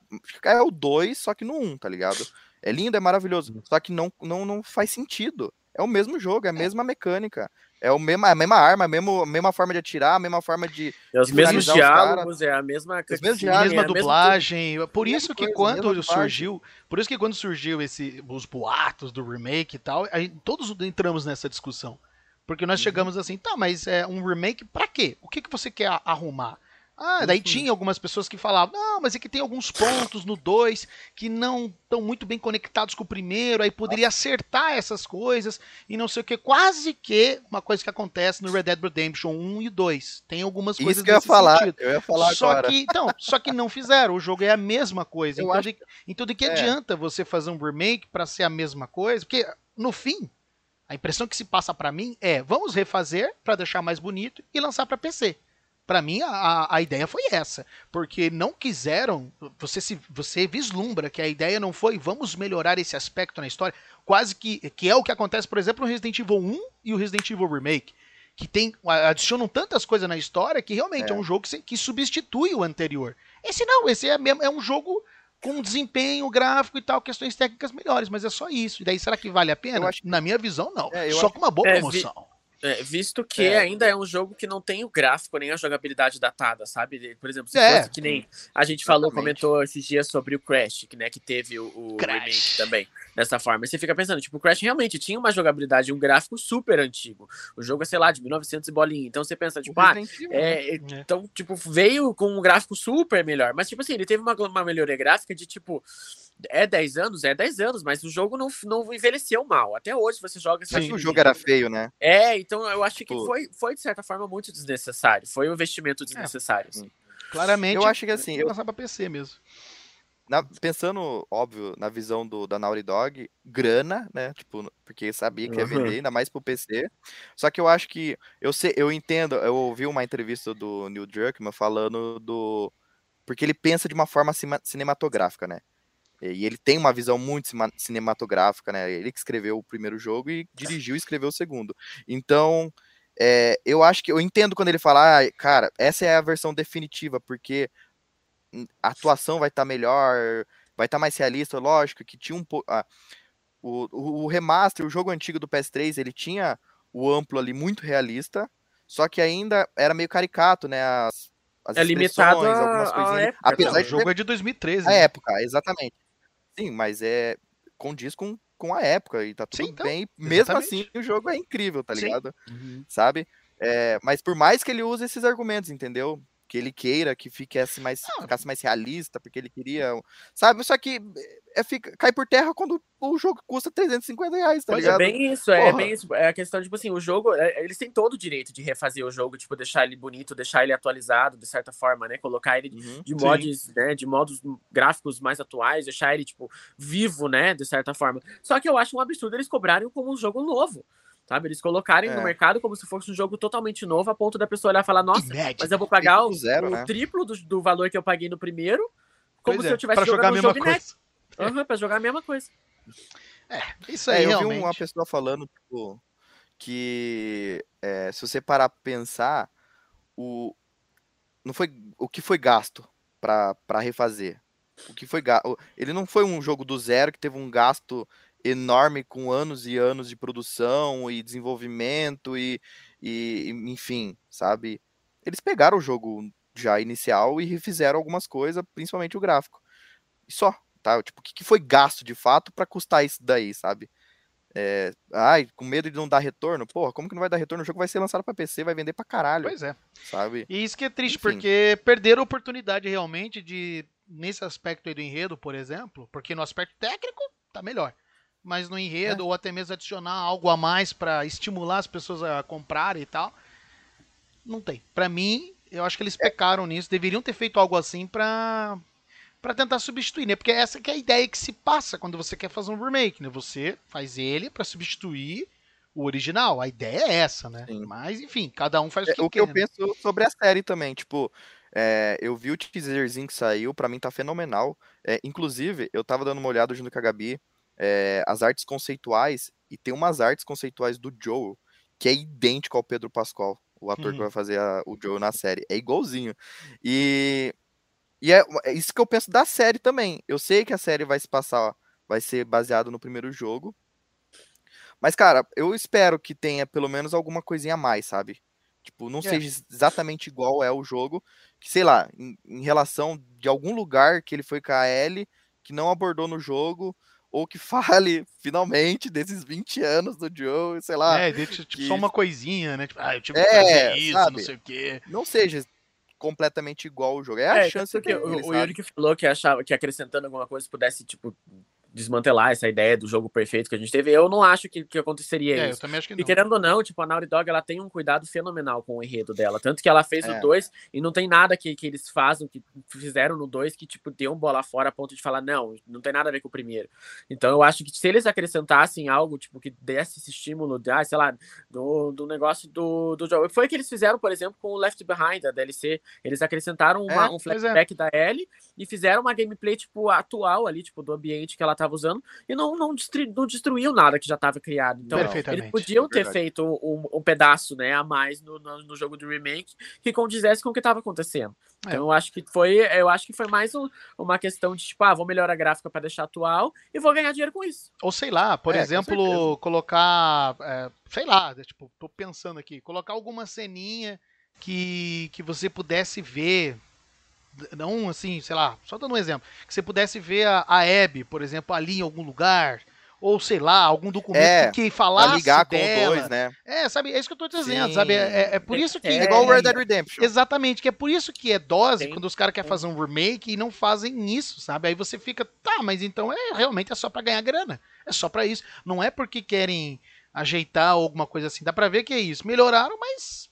É o 2, só que no 1, um, tá ligado? É lindo, é maravilhoso. Só que não, não, não faz sentido. É o mesmo jogo, é a mesma mecânica. É o mesmo, a mesma arma, a mesma, a mesma forma de atirar, a mesma forma de. É os de mesmos os diálogos, é a mesma mesmos cutscene, diálogos, mesma é a mesma dublagem. Por isso que coisa, quando surgiu, por isso que quando surgiu esse os boatos do remake e tal, a gente- todos entramos nessa discussão. Porque nós Uhum. chegamos assim, tá, mas é um remake pra quê? O que que você quer arrumar? Ah, daí tinha algumas pessoas que falavam, não, mas é que tem alguns pontos no 2 que não estão muito bem conectados com o primeiro, aí poderia acertar essas coisas e não sei o que. Quase que uma coisa que acontece no Red Dead Redemption 1 e 2. Tem algumas coisas Isso que eu ia falar. sentido. Eu ia falar só agora. que então, só que não fizeram. O jogo é a mesma coisa. Então, acho de, então de que é. adianta você fazer um remake pra ser a mesma coisa? Porque no fim, a impressão que se passa pra mim é, vamos refazer pra deixar mais bonito e lançar pra PC. Pra mim a, a, ideia foi essa, porque não quiseram, você se você vislumbra que a ideia não foi vamos melhorar esse aspecto na história, quase que que é o que acontece, por exemplo, no Resident Evil 1 e o Resident Evil Remake que tem adicionam tantas coisas na história que realmente é, É. um jogo que, que substitui o anterior. Esse não, esse é, mesmo, é um jogo com desempenho gráfico e tal, questões técnicas melhores, mas é só isso. E daí será que vale a pena? Eu acho Na minha visão, não. É, eu só acho- com uma boa É, vi- promoção. É, visto que É. ainda é um jogo que não tem o gráfico nem a jogabilidade datada, sabe? Por exemplo, se É. fosse que nem a gente falou, Exatamente. comentou esses dias sobre o Crash, que, né, que teve o, o remake também, dessa forma. E você fica pensando, tipo, o Crash realmente tinha uma jogabilidade, um gráfico super antigo. O jogo é, sei lá, de 1900 e bolinha. Então você pensa, tipo, ah, né? é, então, tipo, veio com um gráfico super melhor. Mas, tipo assim, ele teve uma, uma melhoria gráfica de, tipo, é 10 anos? É 10 anos, mas o jogo não, não envelheceu mal. Até hoje você joga... Que o jogo era feio, né? é, então eu acho que Tipo- foi, foi, de certa forma, muito desnecessário. Foi um investimento desnecessário. assim. Claramente. Eu acho que assim, eu- lançar pra PC mesmo. Na- pensando, óbvio, na visão do, da Naughty Dog, grana, né? Tipo, porque sabia que ia Uhum. vender, ainda mais pro PC. Só que eu acho que. Eu, sei, eu entendo, eu ouvi uma entrevista do Neil Druckmann falando do. Porque ele pensa de uma forma cinematográfica, né? E ele tem uma visão muito cinematográfica, né? Ele que escreveu o primeiro jogo e dirigiu e escreveu o segundo. Então, é, eu acho que eu entendo quando ele fala, ah, cara, essa é a versão definitiva, porque a atuação vai estar melhor, vai estar mais realista, lógico, que tinha um pouco. o, o, o remaster, o jogo antigo do PS3, ele tinha o amplo ali muito realista, só que ainda era meio caricato, né? As, as É limitado a- algumas coisinhas. época, apesar Não, o de jogo é de 2013. a né? época, exatamente. Sim, mas é condiz com, com a época e tá tudo Sim, então, bem. Mesmo exatamente. assim, o jogo é incrível, tá ligado? Sabe? É, mas por mais que ele use esses argumentos, entendeu? Que ele queira que fique assim mais, Não. ficasse mais realista, porque ele queria. Sabe? Só que é, fica, cai por terra quando o jogo custa 350 reais, tá É ligado? bem isso, é Porra. bem isso. É a questão, tipo assim, o jogo, é, eles têm todo o direito de refazer o jogo, tipo, deixar ele bonito, deixar ele atualizado, de certa forma, né? Colocar ele Uhum. de modos, né, de modos gráficos mais atuais, deixar ele, tipo, vivo, né, de certa forma. Só que eu acho um absurdo eles cobrarem como um jogo novo, sabe? Eles colocarem no É. mercado como se fosse um jogo totalmente novo, a ponto da pessoa olhar e falar, nossa, Inédito. mas eu vou pagar o, zero, o né? triplo do, do valor que eu paguei no primeiro, como Pois se é, eu tivesse pra jogar a jogando um mesma jogo coisa. inédito. Aham, pra jogar a mesma coisa. Isso É, aí, eu realmente. vi uma pessoa falando, tipo, que é, se você parar pra pensar, o, não foi, o que foi gasto pra pra refazer? O que foi gasto? Ele não foi um jogo do zero que teve um gasto enorme com anos e anos de produção e desenvolvimento e, e enfim, sabe? Eles pegaram o jogo já inicial e refizeram algumas coisas, principalmente o gráfico. E só, tá? Tipo, o que que foi gasto de fato pra custar isso daí, sabe? É, ai, com medo de não dar retorno? Porra, como que não vai dar retorno? O jogo vai ser lançado pra PC, vai vender pra caralho, Pois é. sabe? E isso que é triste, Enfim. porque perderam a oportunidade realmente de, nesse aspecto aí do enredo, por exemplo, porque no aspecto técnico tá melhor. Mas no enredo, É. ou até mesmo adicionar algo a mais pra estimular as pessoas a comprarem e tal, não tem. Pra mim, eu acho que eles pecaram nisso, deveriam ter feito algo assim pra para tentar substituir, né? Porque essa que é a ideia que se passa quando você quer fazer um remake, né? Você faz ele pra substituir o original. A ideia é essa, né? Sim. Mas enfim, cada um faz o É, que o que quer. eu né? penso sobre a série também, tipo, É, eu vi o teaserzinho que saiu, pra mim tá fenomenal. É, inclusive, eu tava dando uma olhada junto com a Gabi, é, as artes conceituais, e tem umas artes conceituais do Joel que é idêntico ao Pedro Pascal, o ator que Uhum. vai fazer a- o Joel na série. É igualzinho. E, e é, é isso que eu penso da série também. Eu sei que a série vai se passar, vai ser baseado no primeiro jogo. Mas, cara, eu espero que tenha pelo menos alguma coisinha a mais, sabe? Tipo, não É. seja exatamente igual é o jogo. Que, sei lá, em, em relação de algum lugar que ele foi com a Ellie, que não abordou no jogo, ou que fale, finalmente, desses 20 anos do Joe, sei lá. é, deixa, tipo, que- só uma coisinha, né? Tipo, ah, eu tive que É, fazer isso, não sabe? sei o quê. Não seja completamente igual o jogo. É a É, chance que dele, o, o? Yuri que falou que achava que acrescentando alguma coisa pudesse, tipo, desmantelar essa ideia do jogo perfeito que a gente teve. Eu não acho que, que aconteceria É, eu isso. também acho que E não. querendo ou não, tipo, a Naughty Dog ela tem um cuidado fenomenal com o enredo dela. Tanto que ela fez É. o 2 e não tem nada que, que eles fazem, que fizeram no 2 que, tipo, deu um bola fora a ponto de falar, não, não tem nada a ver com o primeiro. Então eu acho que se eles acrescentassem algo, tipo, que desse esse estímulo, de, ah, sei lá, do, do negócio do, do jogo. Foi o que eles fizeram, por exemplo, com o Left Behind, a DLC. Eles acrescentaram uma- É, um é. flashback da Ellie e fizeram uma gameplay, tipo, atual ali, tipo, do ambiente que ela tava usando e não, não, destru- não destruiu nada que já estava criado. Então, eles podiam É ter verdade. feito um, um pedaço, né, a mais no, no, no jogo de remake que condizesse com o que estava acontecendo. É. Então, eu acho que foi, eu acho que foi mais um- uma questão de tipo, ah, vou melhorar a gráfica para deixar atual e vou ganhar dinheiro com isso. Ou sei lá, por É, exemplo, colocar. é, sei lá, né, tipo, tô pensando aqui, colocar alguma ceninha que, que você pudesse ver. Não assim, sei lá, só dando um exemplo. Que você pudesse ver a, a Abby, por exemplo, ali em algum lugar. Ou sei lá, algum documento É, que falasse ligar com dela. 2, né? É, sabe, é isso que eu tô dizendo, Sim. sabe? É, é- é por isso que. É igual o Red Dead Redemption. Exatamente, que é por isso que é dose Tem. quando os caras querem fazer um remake e não fazem isso, sabe? Aí você fica, tá, mas então é realmente é só pra ganhar grana. É só pra isso. Não é porque querem ajeitar ou alguma coisa assim. Dá pra ver que é isso. Melhoraram, mas.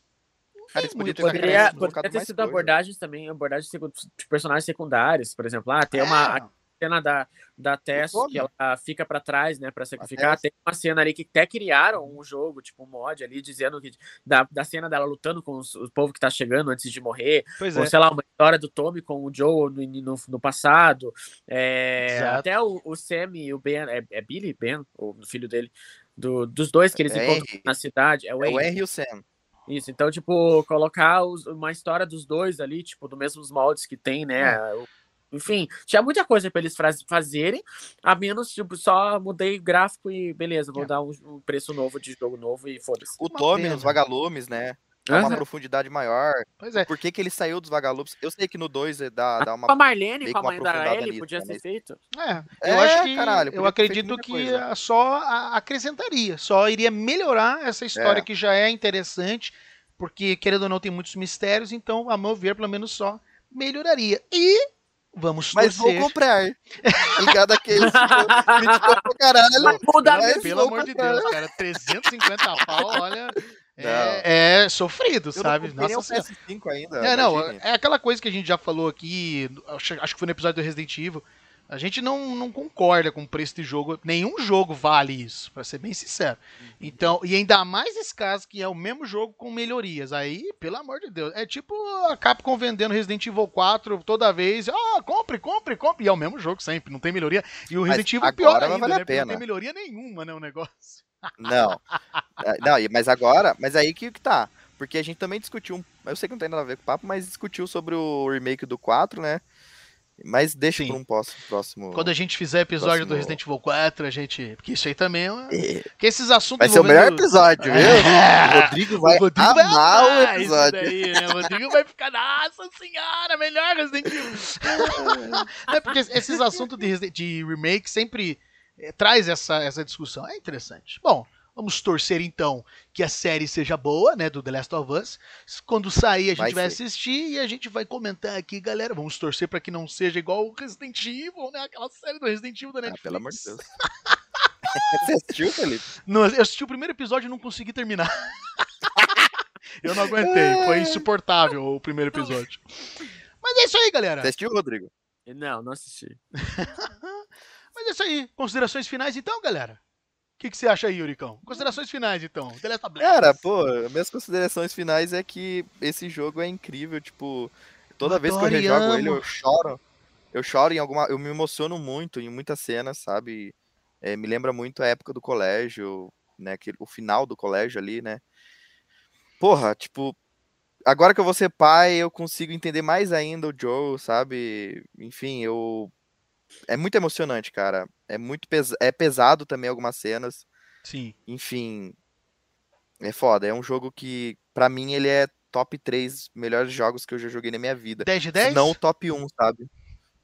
Cara, ter Muito Poderia, poderia ter sido coisa. abordagens também, abordagens de personagens secundários, por exemplo. Ah, tem uma É, a cena da, da Tess que ela fica pra trás, né, pra sacrificar. Tem uma cena ali que até criaram um jogo, tipo um mod ali, dizendo que da, da cena dela lutando com os, o povo que tá chegando antes de morrer. pois Ou é. sei lá, uma história do Tommy com o Joe no, no, no passado. É, até o, o Sam e o Ben, é, é Billy Ben, o filho dele, do, dos dois que eles É encontram na cidade. É o É o. Henry e o Sam. Isso, então, tipo, colocar os- uma história dos dois ali, tipo, do mesmos moldes que tem, né? O- Enfim, tinha muita coisa pra eles faz- fazerem, a menos, tipo, só mudei o gráfico e beleza, vou É. dar um, um preço novo de jogo novo e foda-se. O Tommy nos vagalumes, né? Dá uma profundidade maior. Pois é. Por que, que ele saiu dos vagalumes? Eu sei que no 2 dá, dá uma. Com a Marlene, com a mãe da Ellie, nisso, podia né, ser mas- feito. É, eu É, acho que. caralho, eu acredito que coisa. a- só acrescentaria. Só iria melhorar essa história É. que já é interessante. Porque, querendo ou não, tem muitos mistérios. Então, a meu ver, pelo menos só melhoraria. E. Vamos Mas vou torcer. comprar. Tá ligado? Aquele criticou pra caralho. Mas muda Mas. Pelo vou amor de comprar. Deus, cara. 350 pau, olha. É, é sofrido, Eu sabe? não Nossa o Senhora. PS5 ainda. É, não, imagine. é aquela coisa que a gente já falou aqui, acho, acho que foi no episódio do Resident Evil. A gente não, não concorda com o preço de jogo. Nenhum jogo vale isso, pra ser bem sincero. Então, e ainda mais esse caso que é o mesmo jogo com melhorias. Aí, pelo amor de Deus, é tipo a Capcom vendendo Resident Evil 4 toda vez. Ah, compre, compre, compre. E é o mesmo jogo sempre, não tem melhoria. E o Mas Resident Evil é agora pior ainda, valer a né? Porque não tem melhoria nenhuma, né, o negócio. Não. É, não, mas agora, mas aí que que tá. Porque a gente também discutiu, eu sei que não tem nada a ver com o papo, mas discutiu sobre o remake do 4, né? Mas deixa para um próximo. próximo... Quando a gente fizer episódio do Próximo- Resident Evil 4, a gente. Porque isso aí também é. uma- É, Porque esses assuntos. Vai ser o melhor envolvendo- episódio, viu? É. O Rodrigo vai O Rodrigo vai amar o amar isso episódio. daí, né? O Rodrigo vai ficar, nossa senhora, melhor Resident Evil. é porque esses assuntos de, de remake sempre eh, traz essa, essa discussão. É interessante. Bom, vamos torcer então que a série seja boa, né, do The Last of Us. Quando sair, a gente Vai vai, assistir e a gente vai comentar aqui, galera. Vamos torcer pra que não seja igual o Resident Evil, né? Aquela série do Resident Evil da Ah, Netflix. pelo amor de Deus. Você assistiu, Felipe? Não, eu assisti o primeiro episódio e não consegui terminar. eu não aguentei. Foi insuportável o primeiro episódio. Mas é isso aí, galera. Você assistiu, Rodrigo? Não, não assisti. Mas é isso aí. Considerações finais, então, galera. O que, que você acha aí, Yuricão? Considerações finais, então. Cara, pô, minhas considerações finais é que esse jogo é incrível, tipo, Toda vez que eu rejogo ele, eu choro. Eu choro em alguma. Eu me emociono muito em muitas cenas, sabe? É, me lembra muito a época do colégio, né? Que, o final do colégio ali, né? Porra, tipo. Agora que eu vou ser pai, eu consigo entender mais ainda o Joe, sabe? Enfim, eu. É muito emocionante, cara. É muito pes... é pesado também algumas cenas. Sim. Enfim, é foda. É um jogo que, pra mim, ele é top 3 melhores jogos que eu já joguei na minha vida. 10 de Se 10? não o top 1, sabe?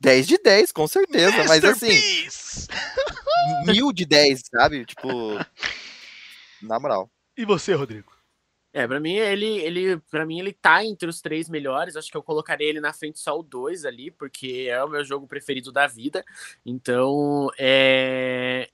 10 de 10, com certeza. Mas assim, mil de 10, sabe? Tipo. Na moral. E você, Rodrigo? É, pra mim ele, ele, para mim ele tá entre os três melhores. Acho que eu colocaria ele na frente só o dois ali, porque é o meu jogo preferido da vida. Então, é,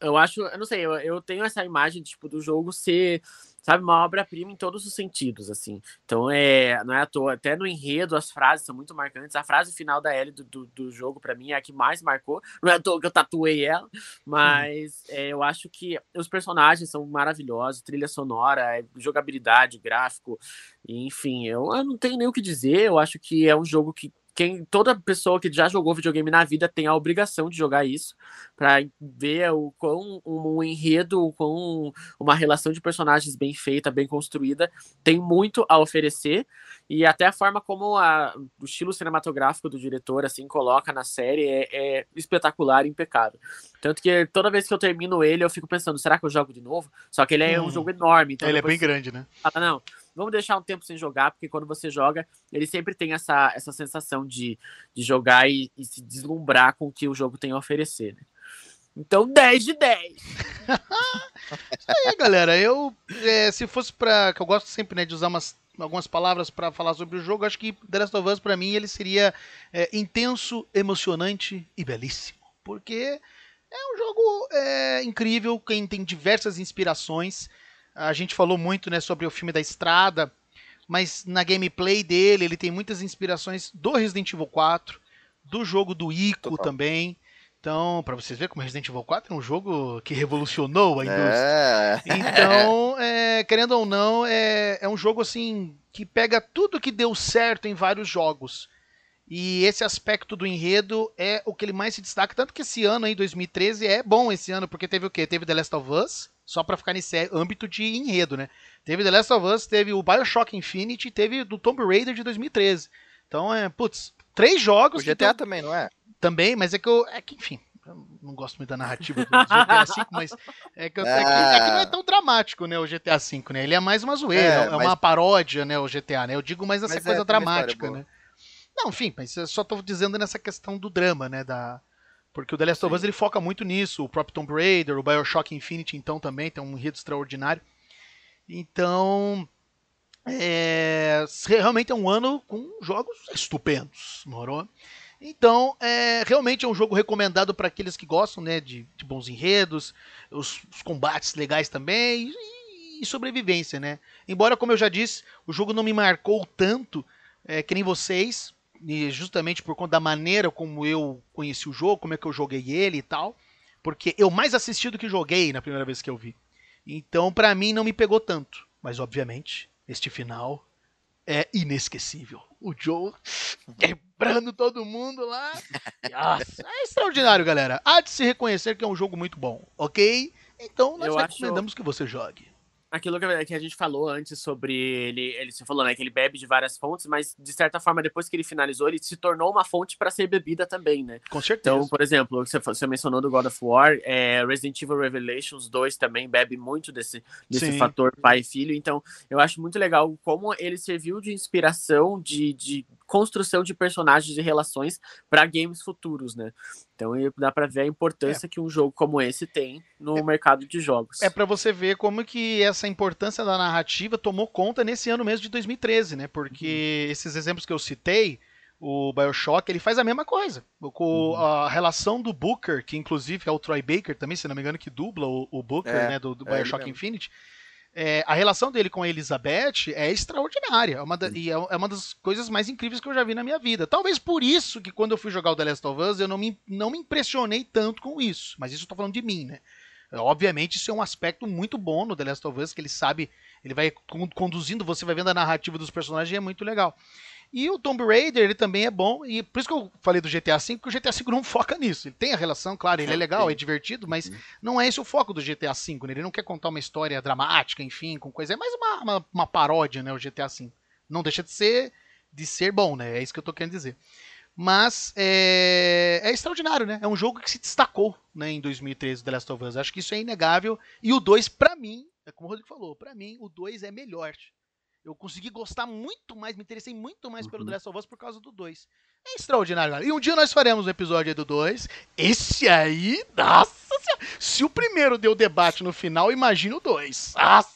eu acho, eu não sei, eu, eu tenho essa imagem tipo do jogo ser, sabe, uma obra-prima em todos os sentidos, assim. Então é, não é à toa, até no enredo as frases são muito marcantes. A frase final da Ellie do, do, do jogo para mim é a que mais marcou. Não é à toa que eu tatuei ela, mas é, eu acho que os personagens são maravilhosos, trilha sonora, é, jogabilidade, gráfico, enfim, eu, eu não tenho nem o que dizer. Eu acho que é um jogo que quem, toda pessoa que já jogou videogame na vida tem a obrigação de jogar isso para ver o quão um, enredo, o quão uma relação de personagens bem feita, bem construída, tem muito a oferecer e até a forma como a, o estilo cinematográfico do diretor assim coloca na série é, é espetacular, impecável. Tanto que toda vez que eu termino ele, eu fico pensando, será que eu jogo de novo? Só que ele é Hum. um jogo enorme, então Ele é bem grande, né? fala, não, vamos deixar um tempo sem jogar, porque quando você joga, ele sempre tem essa, essa sensação de, de jogar e, e se deslumbrar com o que o jogo tem a oferecer. né? Então, 10 de 10. E aí, galera, eu, é, se fosse pra. que eu gosto sempre, né, de usar umas, algumas palavras pra falar sobre o jogo, acho que The Last of Us, pra mim, ele seria é, intenso, emocionante e belíssimo. Porque é um jogo é, incrível, quem tem diversas inspirações. A gente falou muito, né, sobre o filme da estrada, mas na gameplay dele, ele tem muitas inspirações do Resident Evil 4, do jogo do Ico Total. também. Então, pra vocês verem como Resident Evil 4 é um jogo que revolucionou a indústria. É. Então, é, querendo ou não, é, é um jogo assim que pega tudo que deu certo em vários jogos. E esse aspecto do enredo é o que ele mais se destaca. Tanto que esse ano aí, 2013, é bom esse ano, porque teve o quê? Teve The Last of Us, só pra ficar nesse âmbito de enredo, né? Teve The Last of Us, teve o Bioshock Infinite e teve do Tomb Raider de 2013. Então, é, putz, três jogos O GTA tão- também, não é? também, mas é que eu. É que, enfim. eu não gosto muito da narrativa do GTA V, mas é que, eu- é que- é que não é tão dramático, né, o GTA V, né? Ele é mais uma zoeira, É, é, mas- uma paródia, né, o GTA, né? Eu digo mais essa Mas é, coisa dramática, né? Não, enfim, mas eu só tô dizendo nessa questão do drama, né, da... Porque o The Last of Us, ele foca muito nisso, o próprio Tomb Raider, o Bioshock Infinite, então, também tem um enredo extraordinário. Então, é, realmente é um ano com jogos estupendos, morou? Então, é, realmente é um jogo recomendado para aqueles que gostam né, de, de bons enredos, os, os combates legais também e, e sobrevivência, né? Embora, como eu já disse, o jogo não me marcou tanto é, que nem vocês, e justamente por conta da maneira como eu conheci o jogo, como é que eu joguei ele e tal, porque eu mais assisti do que joguei na primeira vez que eu vi. Então, pra mim, não me pegou tanto. Mas, obviamente, este final é inesquecível. O Joe quebrando todo mundo lá. Nossa, é extraordinário, galera. Há de se reconhecer que é um jogo muito bom, ok? Então, nós Eu acho- recomendamos que você jogue. Aquilo que que a gente falou antes sobre ele, ele você falou, né, que ele bebe de várias fontes, mas de certa forma, depois que ele finalizou, ele se tornou uma fonte para ser bebida também, né? Com certeza. Então, por exemplo, você, você mencionou do God of War, é, Resident Evil Revelations 2 também bebe muito desse, desse Sim. fator pai e filho. Então, eu acho muito legal como ele serviu de inspiração, de, de construção de personagens e relações para games futuros, né? Então, dá para ver a importância que um jogo como esse tem no mercado de jogos. É pra você ver como que essa importância da narrativa tomou conta nesse ano mesmo de 2013, né? Porque esses exemplos que eu citei, o BioShock, ele faz a mesma coisa. Com a relação do Booker, que inclusive é o Troy Baker também, se não me engano, que dubla o, o Booker, É, né, do, do é BioShock mesmo. É, a relação dele com a Elizabeth é extraordinária. É uma da- e é é uma das coisas mais incríveis que eu já vi na minha vida. Talvez por isso que quando eu fui jogar o The Last of Us, eu não me, não me impressionei tanto com isso. Mas isso eu tô falando de mim, né? Obviamente, isso é um aspecto muito bom no The Last of Us, que ele sabe, ele vai con- conduzindo, você vai vendo a narrativa dos personagens e é muito legal. E o Tomb Raider, ele também é bom, e por isso que eu falei do GTA V, porque o GTA V não foca nisso. Ele tem a relação, claro, ele é legal, é divertido, mas não é esse o foco do GTA V, né? Ele não quer contar uma história dramática, enfim, com coisa. É mais uma, uma, uma paródia, né, o GTA V. Não deixa de ser, de ser bom, né? É isso que eu tô querendo dizer. Mas é, é extraordinário, né? É um jogo que se destacou né, em 2013, The Last of Us. Acho que isso é inegável. E o 2, pra mim, é como o Rodrigo falou, pra mim, o 2 é melhor. Eu consegui gostar muito mais, me interessei muito mais pelo Uhum. The Last of Us por causa do 2. É extraordinário, galera. E um dia nós faremos um episódio aí do 2. Esse aí, nossa senhora. Se o primeiro deu debate no final, imagina o 2. Nossa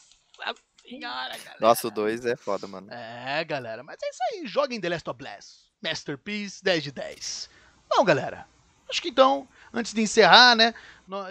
senhora, galera. Nossa, o 2 é foda, mano. É, galera. Mas é isso aí. Joguem The Last of Us. Masterpiece 10 de 10. Bom, galera. Acho que então, antes de encerrar, né?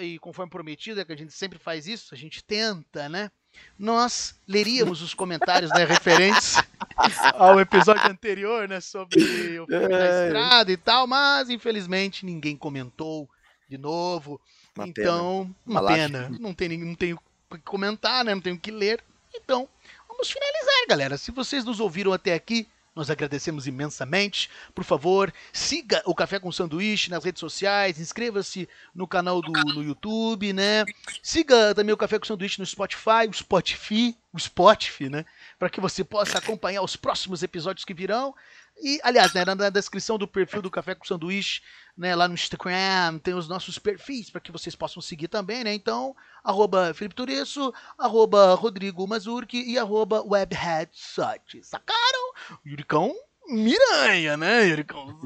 E conforme prometido, é que a gente sempre faz isso, a gente tenta, né? Nós leríamos os comentários né, referentes ao episódio anterior, né? Sobre o filme da É. estrada e tal, mas infelizmente ninguém comentou de novo. Uma pena. então, uma Uma pena. Não tem, ninguém- não tenho o que comentar, né? Não tenho o que ler. Então, vamos finalizar, galera. Se vocês nos ouviram até aqui, nós agradecemos imensamente. Por favor, siga o Café com Sanduíche nas redes sociais, inscreva-se no canal do no YouTube, né? Siga também o Café com Sanduíche no Spotify, o Spotify, o Spotify, né? Para que você possa acompanhar os próximos episódios que virão. E, aliás, né, na, descrição do perfil do Café com Sanduíche, né, lá no Instagram, tem os nossos perfis para que vocês possam seguir também, né? Então, arroba Felipe Turiço, arroba Rodrigo Mazurki e arroba WebheadSut. Sacaram? Yuricão Miranha, né, Yuricão?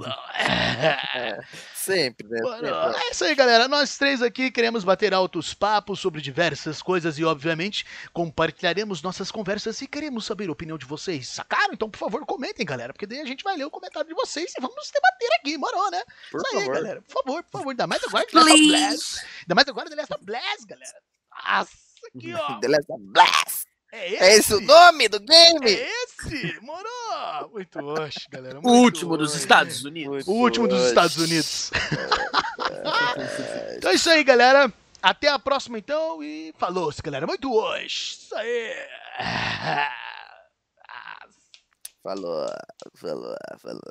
Sempre, né? Sempre. é isso aí, galera. Nós três aqui queremos bater altos papos sobre diversas coisas e, obviamente, compartilharemos nossas conversas e queremos saber a opinião de vocês. Sacaram? Então, por favor, comentem, galera, porque daí a gente vai ler o comentário de vocês e vamos debater aqui, morou, né? Por isso aí, favor. galera. Por favor, por favor. Ainda mais agora The Last of Blast. Ainda mais agora The Last of Blast, galera. Nossa, aqui, ó. The Last of Blast. É esse. É esse o nome do game? É esse, morou. Muito oxe, galera. O muito último dos. Estados Unidos. O último dos. Estados Unidos. então é isso aí, galera. Até a próxima, então. E falou, galera. Muito hoje. Isso aí. Falou, falou, falou.